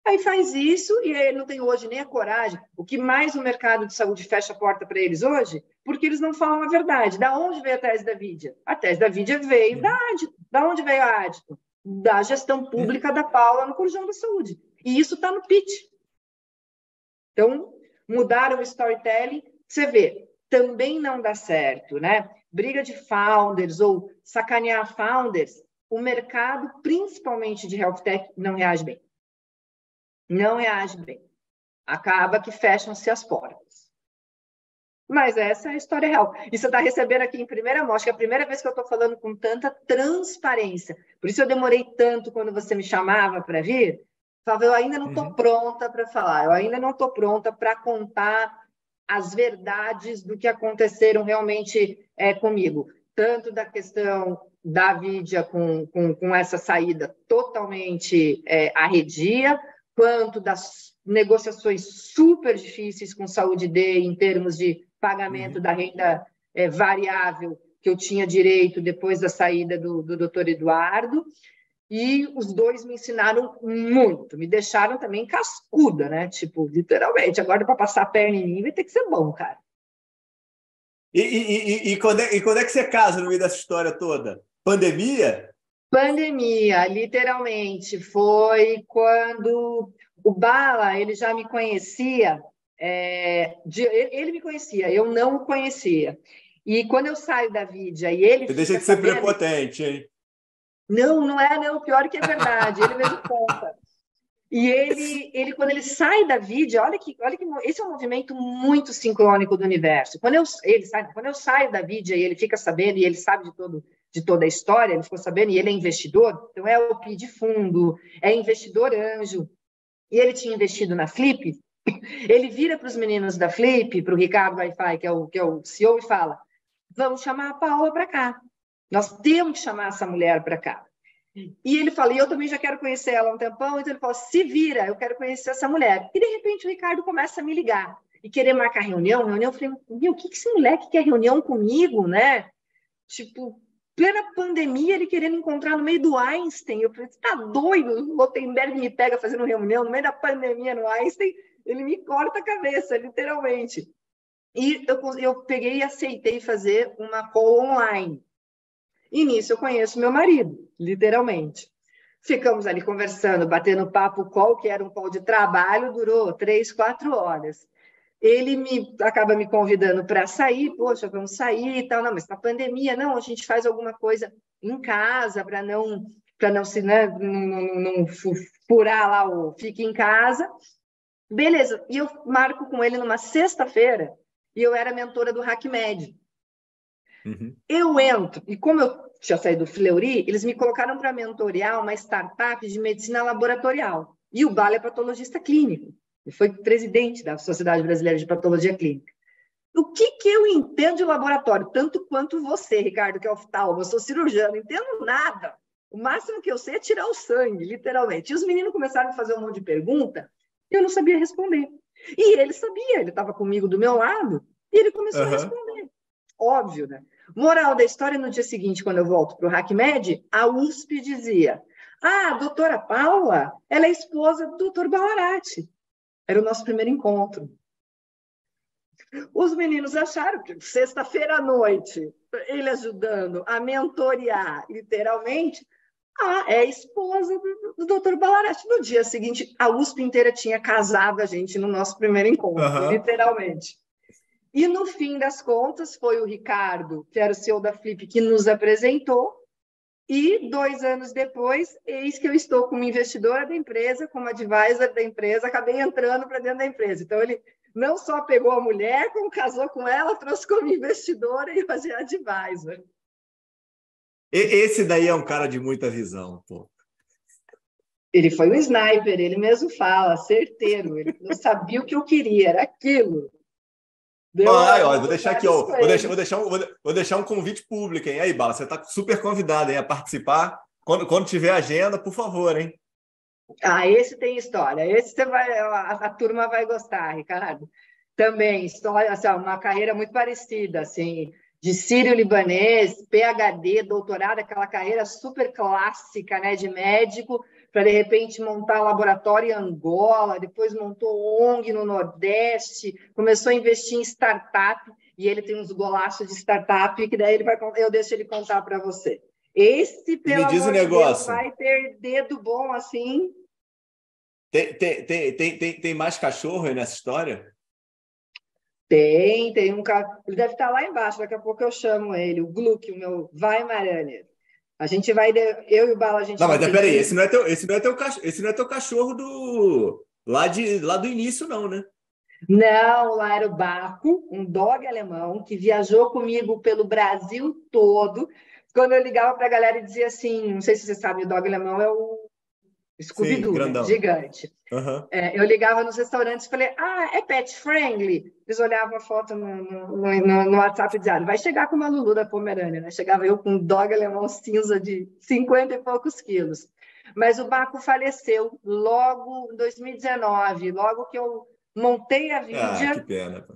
Aí faz isso e ele não tem hoje nem a coragem. O que mais o mercado de saúde fecha a porta para eles hoje? Porque eles não falam a verdade. Da onde veio a tese da Vidia? A tese da Vidia veio da Adito. Da onde veio a Adito? Da gestão pública da Paula no Corujão da Saúde. E isso está no pitch. Então, mudaram o storytelling, você vê, também não dá certo, né? Briga de founders ou sacanear founders, o mercado, principalmente de health tech, não reage bem. Não reage bem. Acaba que fecham-se as portas. Mas essa é a história real. E você está recebendo aqui em primeira mão, acho que é a primeira vez que eu estou falando com tanta transparência. Por isso eu demorei tanto quando você me chamava para vir, Falava, eu ainda não estou uhum. pronta para falar, eu ainda não estou pronta para contar as verdades do que aconteceram realmente é, comigo, tanto da questão da Vídia com, com, com essa saída totalmente é, arredia, quanto das negociações super difíceis com saúde D em termos de pagamento uhum. da renda é, variável que eu tinha direito depois da saída do, do doutor Eduardo, e os dois me ensinaram muito, me deixaram também cascuda, né? Tipo, literalmente. Agora, para passar a perna em mim, vai ter que ser bom, cara. E, e, e, e, quando é, e quando é que você casa no meio dessa história toda? Pandemia? Pandemia, literalmente. Foi quando o Bala, ele já me conhecia. É, de, ele me conhecia, eu não o conhecia. E quando eu saio da Vídia e ele. Você deixa de ser sabendo, prepotente, hein? Não, não é, não. Pior que é verdade. Ele mesmo conta. E ele, ele, quando ele sai da vida, olha que, olha que esse é um movimento muito sincrônico do universo. Quando eu, ele sai, quando eu saio da vida e ele fica sabendo e ele sabe de todo de toda a história, ele ficou sabendo e ele é investidor, então é o PI de fundo, é investidor anjo. E ele tinha investido na Flip Ele vira para os meninos da Flip, para o Ricardo Wi-Fi, que é o, que é o CEO, e fala: vamos chamar a Paula para cá. Nós temos que chamar essa mulher para cá. E ele fala, e eu também já quero conhecer ela há um tempão, então ele fala, se vira, eu quero conhecer essa mulher. E de repente o Ricardo começa a me ligar e querer marcar reunião, reunião, eu falei, meu, o que, que esse moleque quer reunião comigo, né? Tipo, plena pandemia, ele querendo encontrar no meio do Einstein. Eu falei, tá doido? O Lotenberg me pega fazendo reunião no meio da pandemia no Einstein, ele me corta a cabeça, literalmente. E eu, eu peguei e aceitei fazer uma call online. E nisso eu conheço meu marido, literalmente. Ficamos ali conversando, batendo papo, qual que era um call de trabalho, durou três, quatro horas. Ele me acaba me convidando para sair, poxa, vamos sair e tal. Não, mas na pandemia, não, a gente faz alguma coisa em casa para não para não se né, não, não, não furar lá o fique em casa. Beleza, e eu marco com ele numa sexta-feira, e eu era mentora do HackMed. Uhum. Eu entro, e como eu tinha saído do Fleury, eles me colocaram para mentorear uma startup de medicina laboratorial. E o Bala é patologista clínico. Ele foi presidente da Sociedade Brasileira de Patologia Clínica. O que, que eu entendo de laboratório? Tanto quanto você, Ricardo, que é oftalmo. Eu sou cirurgião, não entendo nada. O máximo que eu sei é tirar o sangue, literalmente. E os meninos começaram a fazer um monte de pergunta e eu não sabia responder. E ele sabia, ele estava comigo do meu lado, e ele começou uhum. a responder. Óbvio, né? Moral da história, no dia seguinte, quando eu volto para o HackMed, a USP dizia: Ah, a doutora Paula, ela é esposa do doutor Balarati. Era o nosso primeiro encontro. Os meninos acharam que sexta-feira à noite, ele ajudando a mentorear, literalmente, ah, é esposa do, do doutor Balarati. No dia seguinte, a USP inteira tinha casado a gente no nosso primeiro encontro, uhum. literalmente. E no fim das contas, foi o Ricardo, que era o CEO da Flip, que nos apresentou. E dois anos depois, eis que eu estou como investidora da empresa, como advisor da empresa, acabei entrando para dentro da empresa. Então, ele não só pegou a mulher, como casou com ela, trouxe como investidora e hoje é advisor. Esse daí é um cara de muita visão, pô. Ele foi um sniper, ele mesmo fala, certeiro. Ele não sabia o que eu queria, era aquilo. Deu ah, ó, vou deixar aqui, ó, vou deixar, vou, deixar um, vou deixar um convite público, hein? Aí, Bala, você está super convidado hein, a participar. Quando, quando tiver agenda, por favor, hein? Ah, esse tem história. Esse você vai, a, a turma vai gostar, Ricardo. Também, história, assim, uma carreira muito parecida, assim, de sírio-libanês, PhD, doutorado, aquela carreira super clássica, né, de médico, para de repente montar laboratório em Angola, depois montou ONG no Nordeste, começou a investir em startup, e ele tem uns golaços de startup que daí ele vai eu deixo ele contar para você. Esse, pelo Me diz amor negócio. Deus, vai ter dedo bom assim. Tem, tem, tem, tem, tem, tem mais cachorro aí nessa história? Tem, tem um cara. Ele deve estar lá embaixo, daqui a pouco eu chamo ele, o Gluck, o meu Weimaraner. A gente vai, eu e o Bala, a gente. Não, mas peraí, esse não é teu, esse não é teu cachorro, esse não é teu cachorro do lá de lá do início, não, né? Não, lá era o Baco, um dog alemão que viajou comigo pelo Brasil todo. Quando eu ligava para a galera e dizia assim, não sei se você sabe, o dog alemão é o Scooby-Doo, né? gigante. Uhum. É, eu ligava nos restaurantes e falei, ah, é pet friendly? Eles olhavam a foto no, no, no, no WhatsApp e diziam, vai chegar com uma Lulu da Pomerânia, né? Chegava eu com um dog alemão cinza de 50 e poucos quilos. Mas o Baco faleceu logo em 2019, logo que eu montei a vídeo. Ah, que pena.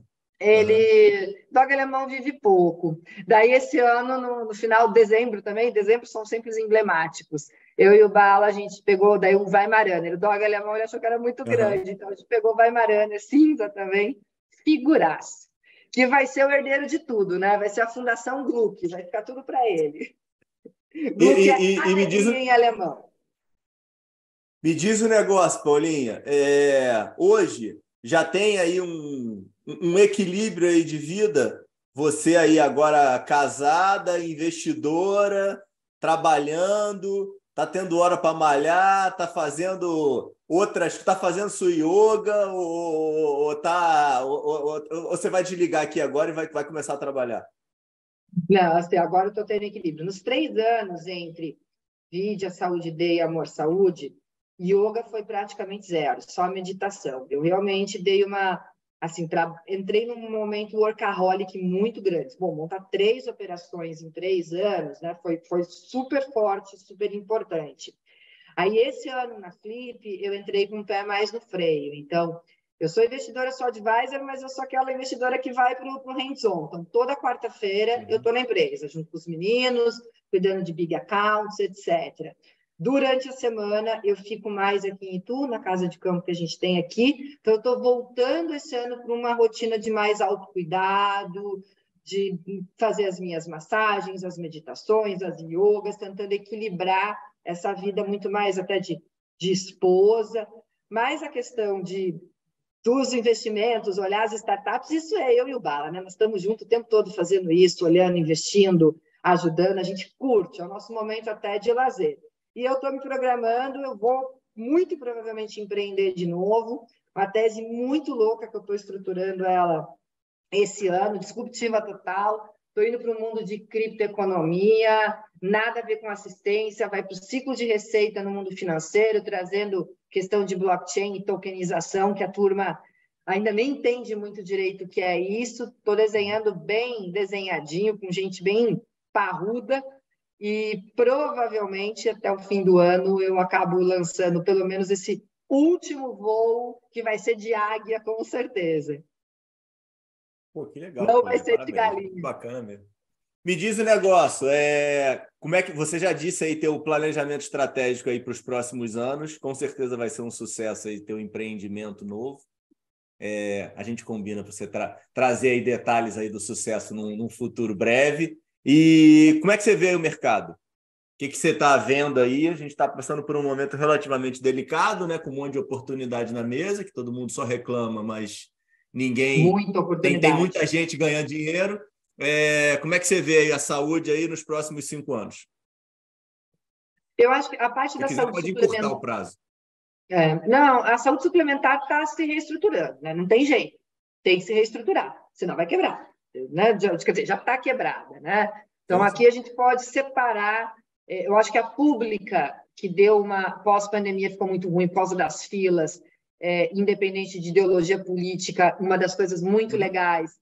Ele, uhum. dog alemão vive pouco. Daí esse ano, no, no final de dezembro também, dezembro são sempre emblemáticos. Eu e o Bala, a gente pegou daí um Weimaraner. O dog alemão ele achou que era muito uhum. grande, então a gente pegou o Weimaraner cinza também, figuraça. Que vai ser o herdeiro de tudo, né? Vai ser a Fundação Gluck, vai ficar tudo para ele. Gluck e, é e, e me diz em alemão. Me diz o um negócio, Paulinha. É, hoje já tem aí um, um equilíbrio aí de vida. Você aí agora casada, investidora, trabalhando, tá tendo hora para malhar, tá fazendo outras, tá fazendo sua yoga ou, ou tá ou, ou, ou, você vai desligar aqui agora e vai, vai começar a trabalhar? Não, assim, agora eu estou tendo equilíbrio. Nos três anos entre Vídea Saúde e Amor Saúde, yoga foi praticamente zero, só meditação. Eu realmente dei uma assim, pra, entrei num momento workaholic muito grande. Bom, montar três operações em três anos, né? Foi, foi super forte, super importante. Aí, esse ano na Flip, eu entrei com o pé mais no freio. Então, eu sou investidora só advisor, mas eu sou aquela investidora que vai para o hands-on. Então, toda quarta-feira uhum. eu estou na empresa, junto com os meninos, cuidando de big accounts, etc. Durante a semana, eu fico mais aqui em Itu, na casa de campo que a gente tem aqui. Então, eu estou voltando esse ano para uma rotina de mais autocuidado, de fazer as minhas massagens, as meditações, as yogas, tentando equilibrar essa vida muito mais até de, de esposa. Mas a questão de dos investimentos, olhar as startups, isso é eu e o Bala, né? Nós estamos juntos o tempo todo fazendo isso, olhando, investindo, ajudando, a gente curte, é o nosso momento até de lazer. E eu estou me programando, eu vou muito provavelmente empreender de novo, uma tese muito louca que eu estou estruturando ela esse ano, disruptiva total. Estou indo para o mundo de criptoeconomia, nada a ver com assistência, vai para o ciclo de receita no mundo financeiro, trazendo questão de blockchain e tokenização, que a turma ainda nem entende muito direito o que é isso. Estou desenhando bem desenhadinho, com gente bem parruda, e provavelmente até o fim do ano eu acabo lançando pelo menos esse último voo que vai ser de águia com certeza. Pô, que legal. Não vai ser parabéns. de galinha. Bacana mesmo. Me diz o um negócio, é, como é que você já disse aí ter o planejamento estratégico aí para os próximos anos? Com certeza vai ser um sucesso aí ter um empreendimento novo. É, a gente combina para você tra trazer aí detalhes aí do sucesso num, num futuro breve. E como é que você vê o mercado? O que, que você está vendo aí? A gente está passando por um momento relativamente delicado, né? com um monte de oportunidade na mesa, que todo mundo só reclama, mas ninguém. Muita oportunidade. Tem, tem muita gente ganhando dinheiro. É, como é que você vê aí a saúde aí nos próximos cinco anos? Eu acho que a parte da saúde pode encurtar o prazo. É, não, a saúde suplementar está se reestruturando, né? não tem jeito. Tem que se reestruturar, senão vai quebrar né? quer dizer, já está quebrada. Né? Então, aqui a gente pode separar. É, eu acho que a pública, que deu uma pós-pandemia, ficou muito ruim por causa das filas, é, independente de ideologia política, uma das coisas muito legais.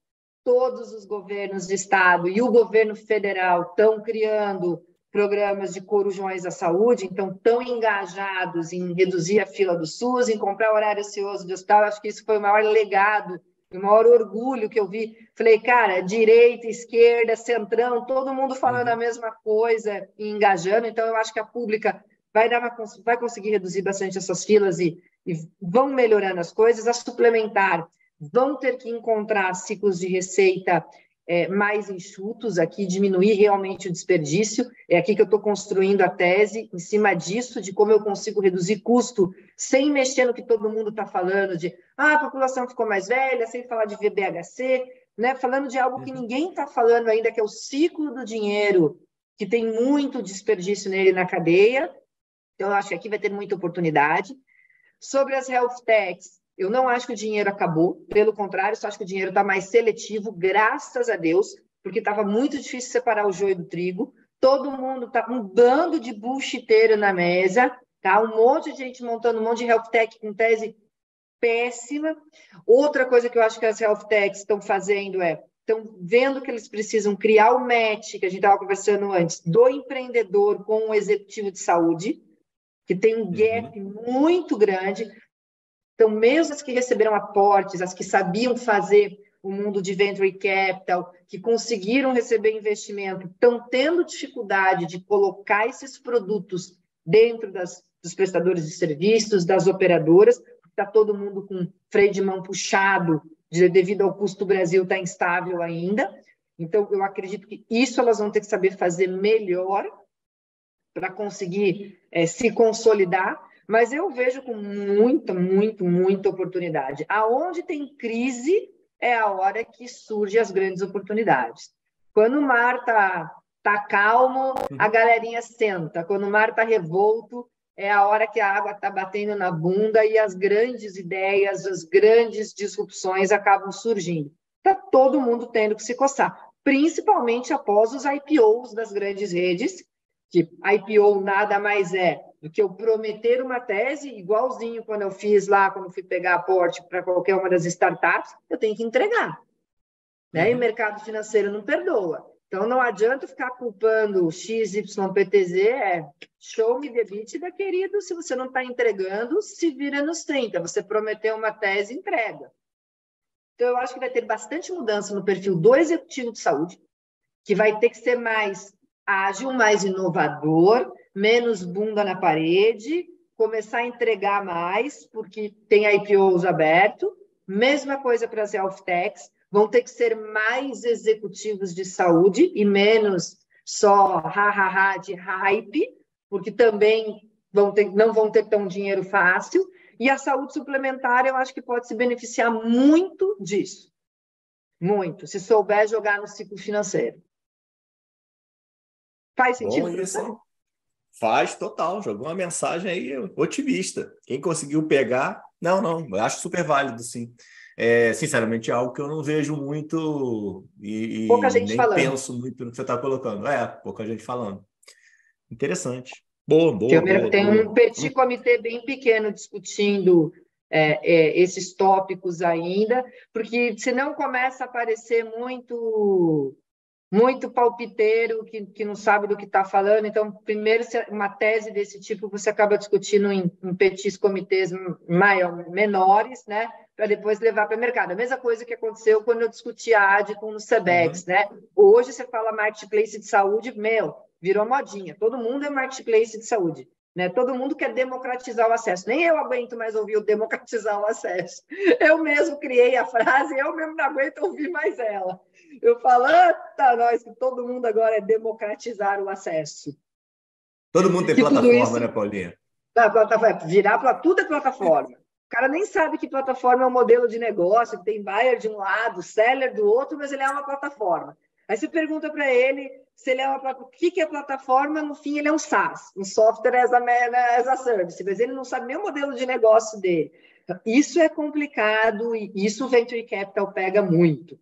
Todos os governos de estado e o governo federal estão criando programas de corujões à saúde, então estão engajados em reduzir a fila do SUS, em comprar horário ocioso de hospital. Acho que isso foi o maior legado o maior orgulho que eu vi. Falei, cara, direita, esquerda, centrão, todo mundo falando uhum. a mesma coisa e engajando. Então, eu acho que a pública vai, dar uma, vai conseguir reduzir bastante essas filas e, e vão melhorando as coisas. A suplementar vão ter que encontrar ciclos de receita é, mais enxutos aqui, diminuir realmente o desperdício. É aqui que eu estou construindo a tese, em cima disso, de como eu consigo reduzir custo sem mexer no que todo mundo está falando, de ah, a população ficou mais velha, sem falar de VBHC, né? falando de algo que uhum. ninguém está falando ainda, que é o ciclo do dinheiro, que tem muito desperdício nele na cadeia. Então, eu acho que aqui vai ter muita oportunidade. Sobre as health techs, eu não acho que o dinheiro acabou, pelo contrário, só acho que o dinheiro está mais seletivo, graças a Deus, porque estava muito difícil separar o joio do trigo. Todo mundo está um bando de bullshiteiro na mesa, tá? Um monte de gente montando um monte de health tech com tese péssima. Outra coisa que eu acho que as health techs estão fazendo é estão vendo que eles precisam criar o match, que a gente estava conversando antes, do empreendedor com o executivo de saúde, que tem um gap uhum. muito grande. Então, mesmo as que receberam aportes, as que sabiam fazer o mundo de venture capital, que conseguiram receber investimento, estão tendo dificuldade de colocar esses produtos dentro das, dos prestadores de serviços, das operadoras, está todo mundo com freio de mão puxado, de, devido ao custo do Brasil estar tá instável ainda. Então, eu acredito que isso elas vão ter que saber fazer melhor para conseguir é, se consolidar mas eu vejo com muita, muito, muita oportunidade. Aonde tem crise é a hora que surgem as grandes oportunidades. Quando o mar está tá calmo, a galerinha senta. Quando o mar está revolto, é a hora que a água está batendo na bunda e as grandes ideias, as grandes disrupções acabam surgindo. Está todo mundo tendo que se coçar, principalmente após os IPOs das grandes redes, que IPO nada mais é do que eu prometer uma tese, igualzinho quando eu fiz lá, quando fui pegar aporte para qualquer uma das startups, eu tenho que entregar. Né? E o uhum. mercado financeiro não perdoa. Então, não adianta ficar culpando XYPTZ, é show me the da querido, se você não está entregando, se vira nos 30. Você prometeu uma tese, entrega. Então, eu acho que vai ter bastante mudança no perfil do executivo de saúde, que vai ter que ser mais ágil, mais inovador, menos bunda na parede, começar a entregar mais, porque tem IPOs aberto. Mesma coisa para as health techs, vão ter que ser mais executivos de saúde e menos só ha-ha-ha de hype, porque também vão ter, não vão ter tão dinheiro fácil. E a saúde suplementar, eu acho que pode se beneficiar muito disso. Muito, se souber jogar no ciclo financeiro. Faz sentido? Bom, isso, Faz total, jogou uma mensagem aí otimista. Quem conseguiu pegar, não, não, eu acho super válido, sim. É, sinceramente, é algo que eu não vejo muito e, pouca gente nem falando. penso muito no que você está colocando. É, pouca gente falando. Interessante. Boa, boa. Tem, boa, tem boa. um petit comitê bem pequeno discutindo é, é, esses tópicos ainda, porque senão começa a aparecer muito muito palpiteiro, que, que não sabe do que está falando. Então, primeiro, uma tese desse tipo você acaba discutindo em, em petits comitês maior, menores, né? Para depois levar para o mercado. A mesma coisa que aconteceu quando eu discuti a Adicom no SEBEX, uhum. né? Hoje você fala marketplace de saúde, meu, virou modinha. Todo mundo é marketplace de saúde. Né? Todo mundo quer democratizar o acesso. Nem eu aguento mais ouvir o democratizar o acesso. Eu mesmo criei a frase, eu mesmo não aguento ouvir mais ela. Eu falo, ah, tá, nós, que todo mundo agora é democratizar o acesso. Todo mundo tem plataforma, isso, né, Paulinha? Tá, plataforma, virar para tudo é plataforma. O cara nem sabe que plataforma é um modelo de negócio, que tem buyer de um lado, seller do outro, mas ele é uma plataforma. Aí você pergunta para ele se ele é uma o que, que é plataforma, no fim ele é um SaaS, um software as a, as a service, mas ele não sabe nem o modelo de negócio dele. Então, isso é complicado e isso o Venture Capital pega muito.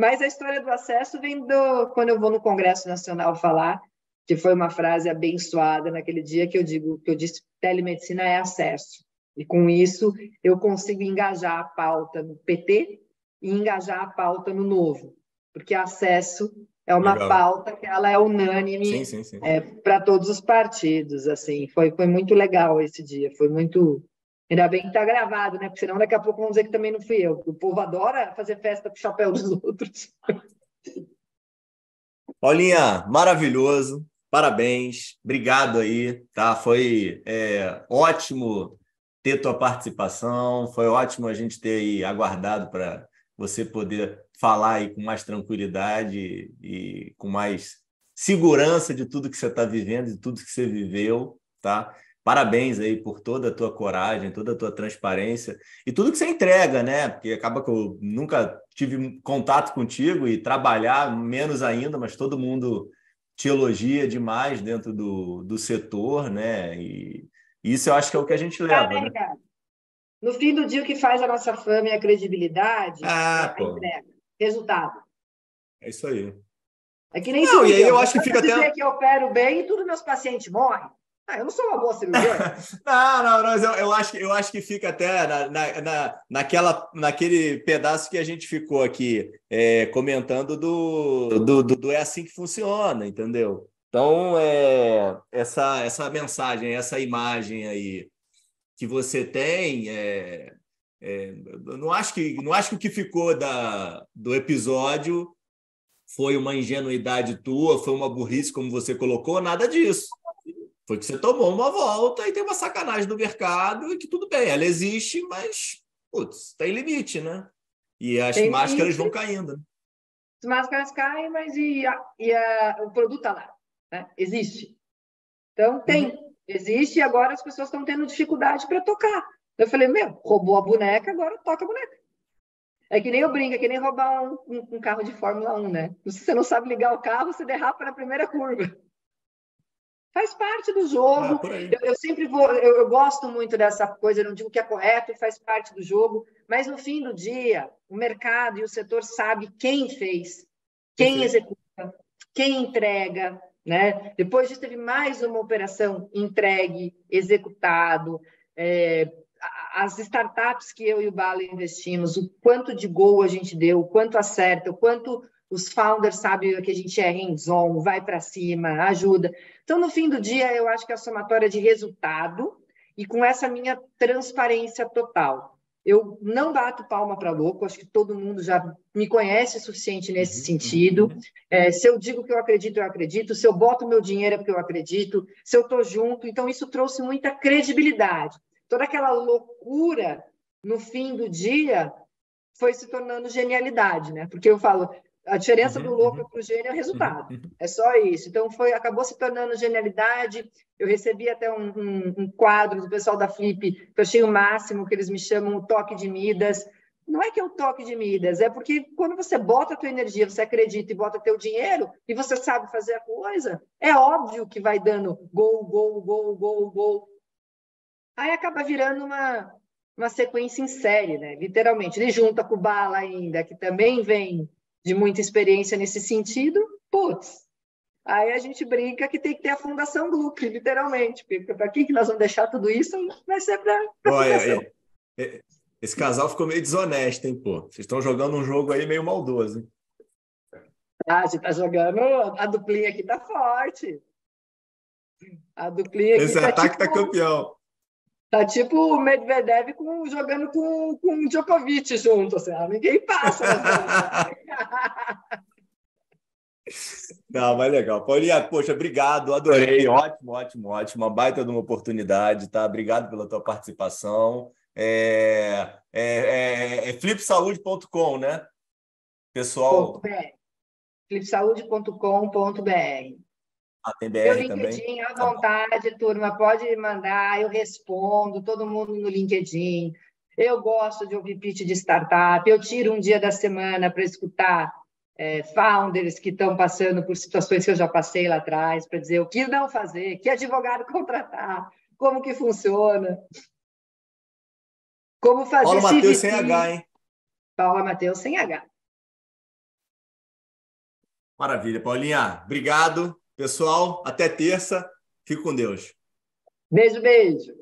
Mas a história do acesso vem do quando eu vou no Congresso Nacional falar, que foi uma frase abençoada naquele dia que eu digo que eu disse telemedicina é acesso. E com isso eu consigo engajar a pauta no PT e engajar a pauta no novo, porque acesso é uma Legal. pauta que ela é unânime é, para todos os partidos. Assim, foi, foi muito legal esse dia, foi muito Ainda bem que está gravado, né? Porque senão daqui a pouco vão dizer que também não fui eu. O povo adora fazer festa com o chapéu dos outros. Paulinha, maravilhoso. Parabéns. Obrigado aí, tá? Foi é, ótimo ter tua participação. Foi ótimo a gente ter aí aguardado para você poder falar aí com mais tranquilidade e com mais segurança de tudo que você está vivendo, de tudo que você viveu, tá? Parabéns aí por toda a tua coragem, toda a tua transparência e tudo que você entrega, né? Porque acaba que eu nunca tive contato contigo e trabalhar menos ainda, mas todo mundo te elogia demais dentro do, do setor, né? E isso eu acho que é o que a gente leva. né? No fim do dia, o que faz a nossa fama e a credibilidade ah, é a entrega, resultado. É isso aí. É que nem Não, e aí eu acho que fica até. que eu opero bem e todos meus pacientes morrem. Ah, eu não sou uma boa cirurgiã. não, não, mas eu, eu, acho, eu acho que fica até na, na, na, naquela, naquele pedaço que a gente ficou aqui é, comentando do, do, do, do, é assim que funciona, entendeu? Então, é, essa, essa mensagem, essa imagem aí que você tem, é, é, não, acho que, não acho que o que ficou da, do episódio foi uma ingenuidade tua, foi uma burrice, como você colocou, nada disso. Foi que você tomou uma volta e tem uma sacanagem do mercado e que tudo bem, ela existe, mas putz, tem limite, né? E as tem máscaras limite. vão caindo. Né? As máscaras caem, mas e, a, e a, o produto está lá, né? existe. Então tem, uhum. existe e agora as pessoas estão tendo dificuldade para tocar. Eu falei, meu, roubou a boneca, agora toca a boneca. É que nem eu brinco, é que nem roubar um, um, um carro de Fórmula 1, né? Se você não sabe ligar o carro, você derrapa na primeira curva. Faz parte do jogo. Ah, eu, eu, sempre vou, eu, eu, gosto muito dessa coisa, não digo que é correto, faz parte do jogo, mas no fim do dia, o mercado e o setor sabe quem fez, quem executa, quem entrega, Né? Depois disso, teve mais uma operação entregue, executado. É, as startups que eu e o Bala investimos, o quanto de gol a gente deu, o quanto acerta, o quanto os founders sabem que a gente é hands-on, vai para cima, ajuda. Então, no fim do dia, eu acho que é a somatória de resultado e com essa minha transparência total. Eu não bato palma para louco, acho que todo mundo já me conhece o suficiente nesse uhum, sentido. Uhum. É, se eu digo que eu acredito, eu acredito. Se eu boto meu dinheiro é porque eu acredito. Se eu estou junto, então isso trouxe muita credibilidade. Toda aquela loucura no fim do dia foi se tornando genialidade, né? Porque eu falo, a diferença uhum, do louco uhum. para o gênio é o resultado. Uhum, é só isso. Então, foi, acabou se tornando genialidade. Eu recebi até um, um, um, quadro do pessoal da Flip, que eu achei o máximo, que eles me chamam o toque de Midas. Não é que é o toque de Midas, é porque quando você bota a tua energia, você acredita e bota teu dinheiro, e você sabe fazer a coisa, é óbvio que vai dando gol, gol, gol, gol, gol. Aí acaba virando uma, uma sequência em série, né? Literalmente. Ele junta com o Bala ainda, que também vem de muita experiência nesse sentido, putz, aí a gente brinca que tem que ter a Fundação Gluck, literalmente, porque para quem que nós vamos deixar tudo isso vai ser para a Fundação. É, é, esse casal ficou meio desonesto, hein, pô? Vocês estão jogando um jogo aí meio maldoso, hein? Ah, a gente tá jogando, a duplinha aqui tá forte. A duplinha aqui Esse tá ataque tá tipo... tá campeão. Tá tipo o Medvedev com, jogando com, com o Djokovic junto, assim, ninguém passa. Não, mas legal. Paulinha, poxa, obrigado, adorei. Ótimo, ótimo, ótimo. Uma baita de uma oportunidade, tá? Obrigado pela tua participação. É, é, é, é flipsaude.com, né? Pessoal. flipsaude.com.br ah, tem BR Meu LinkedIn, também? à tá vontade, turma, pode mandar, eu respondo, todo mundo no LinkedIn. Eu gosto de ouvir pitch de startup, eu tiro um dia da semana para escutar é, founders que estão passando por situações que eu já passei lá atrás, para dizer o que não fazer, que advogado contratar, como que funciona. Como fazer Paula Matheus sem H, hein? Paula Matheus sem H. Maravilha, Paulinha. Obrigado. Pessoal, até terça. Fique com Deus. Beijo, beijo.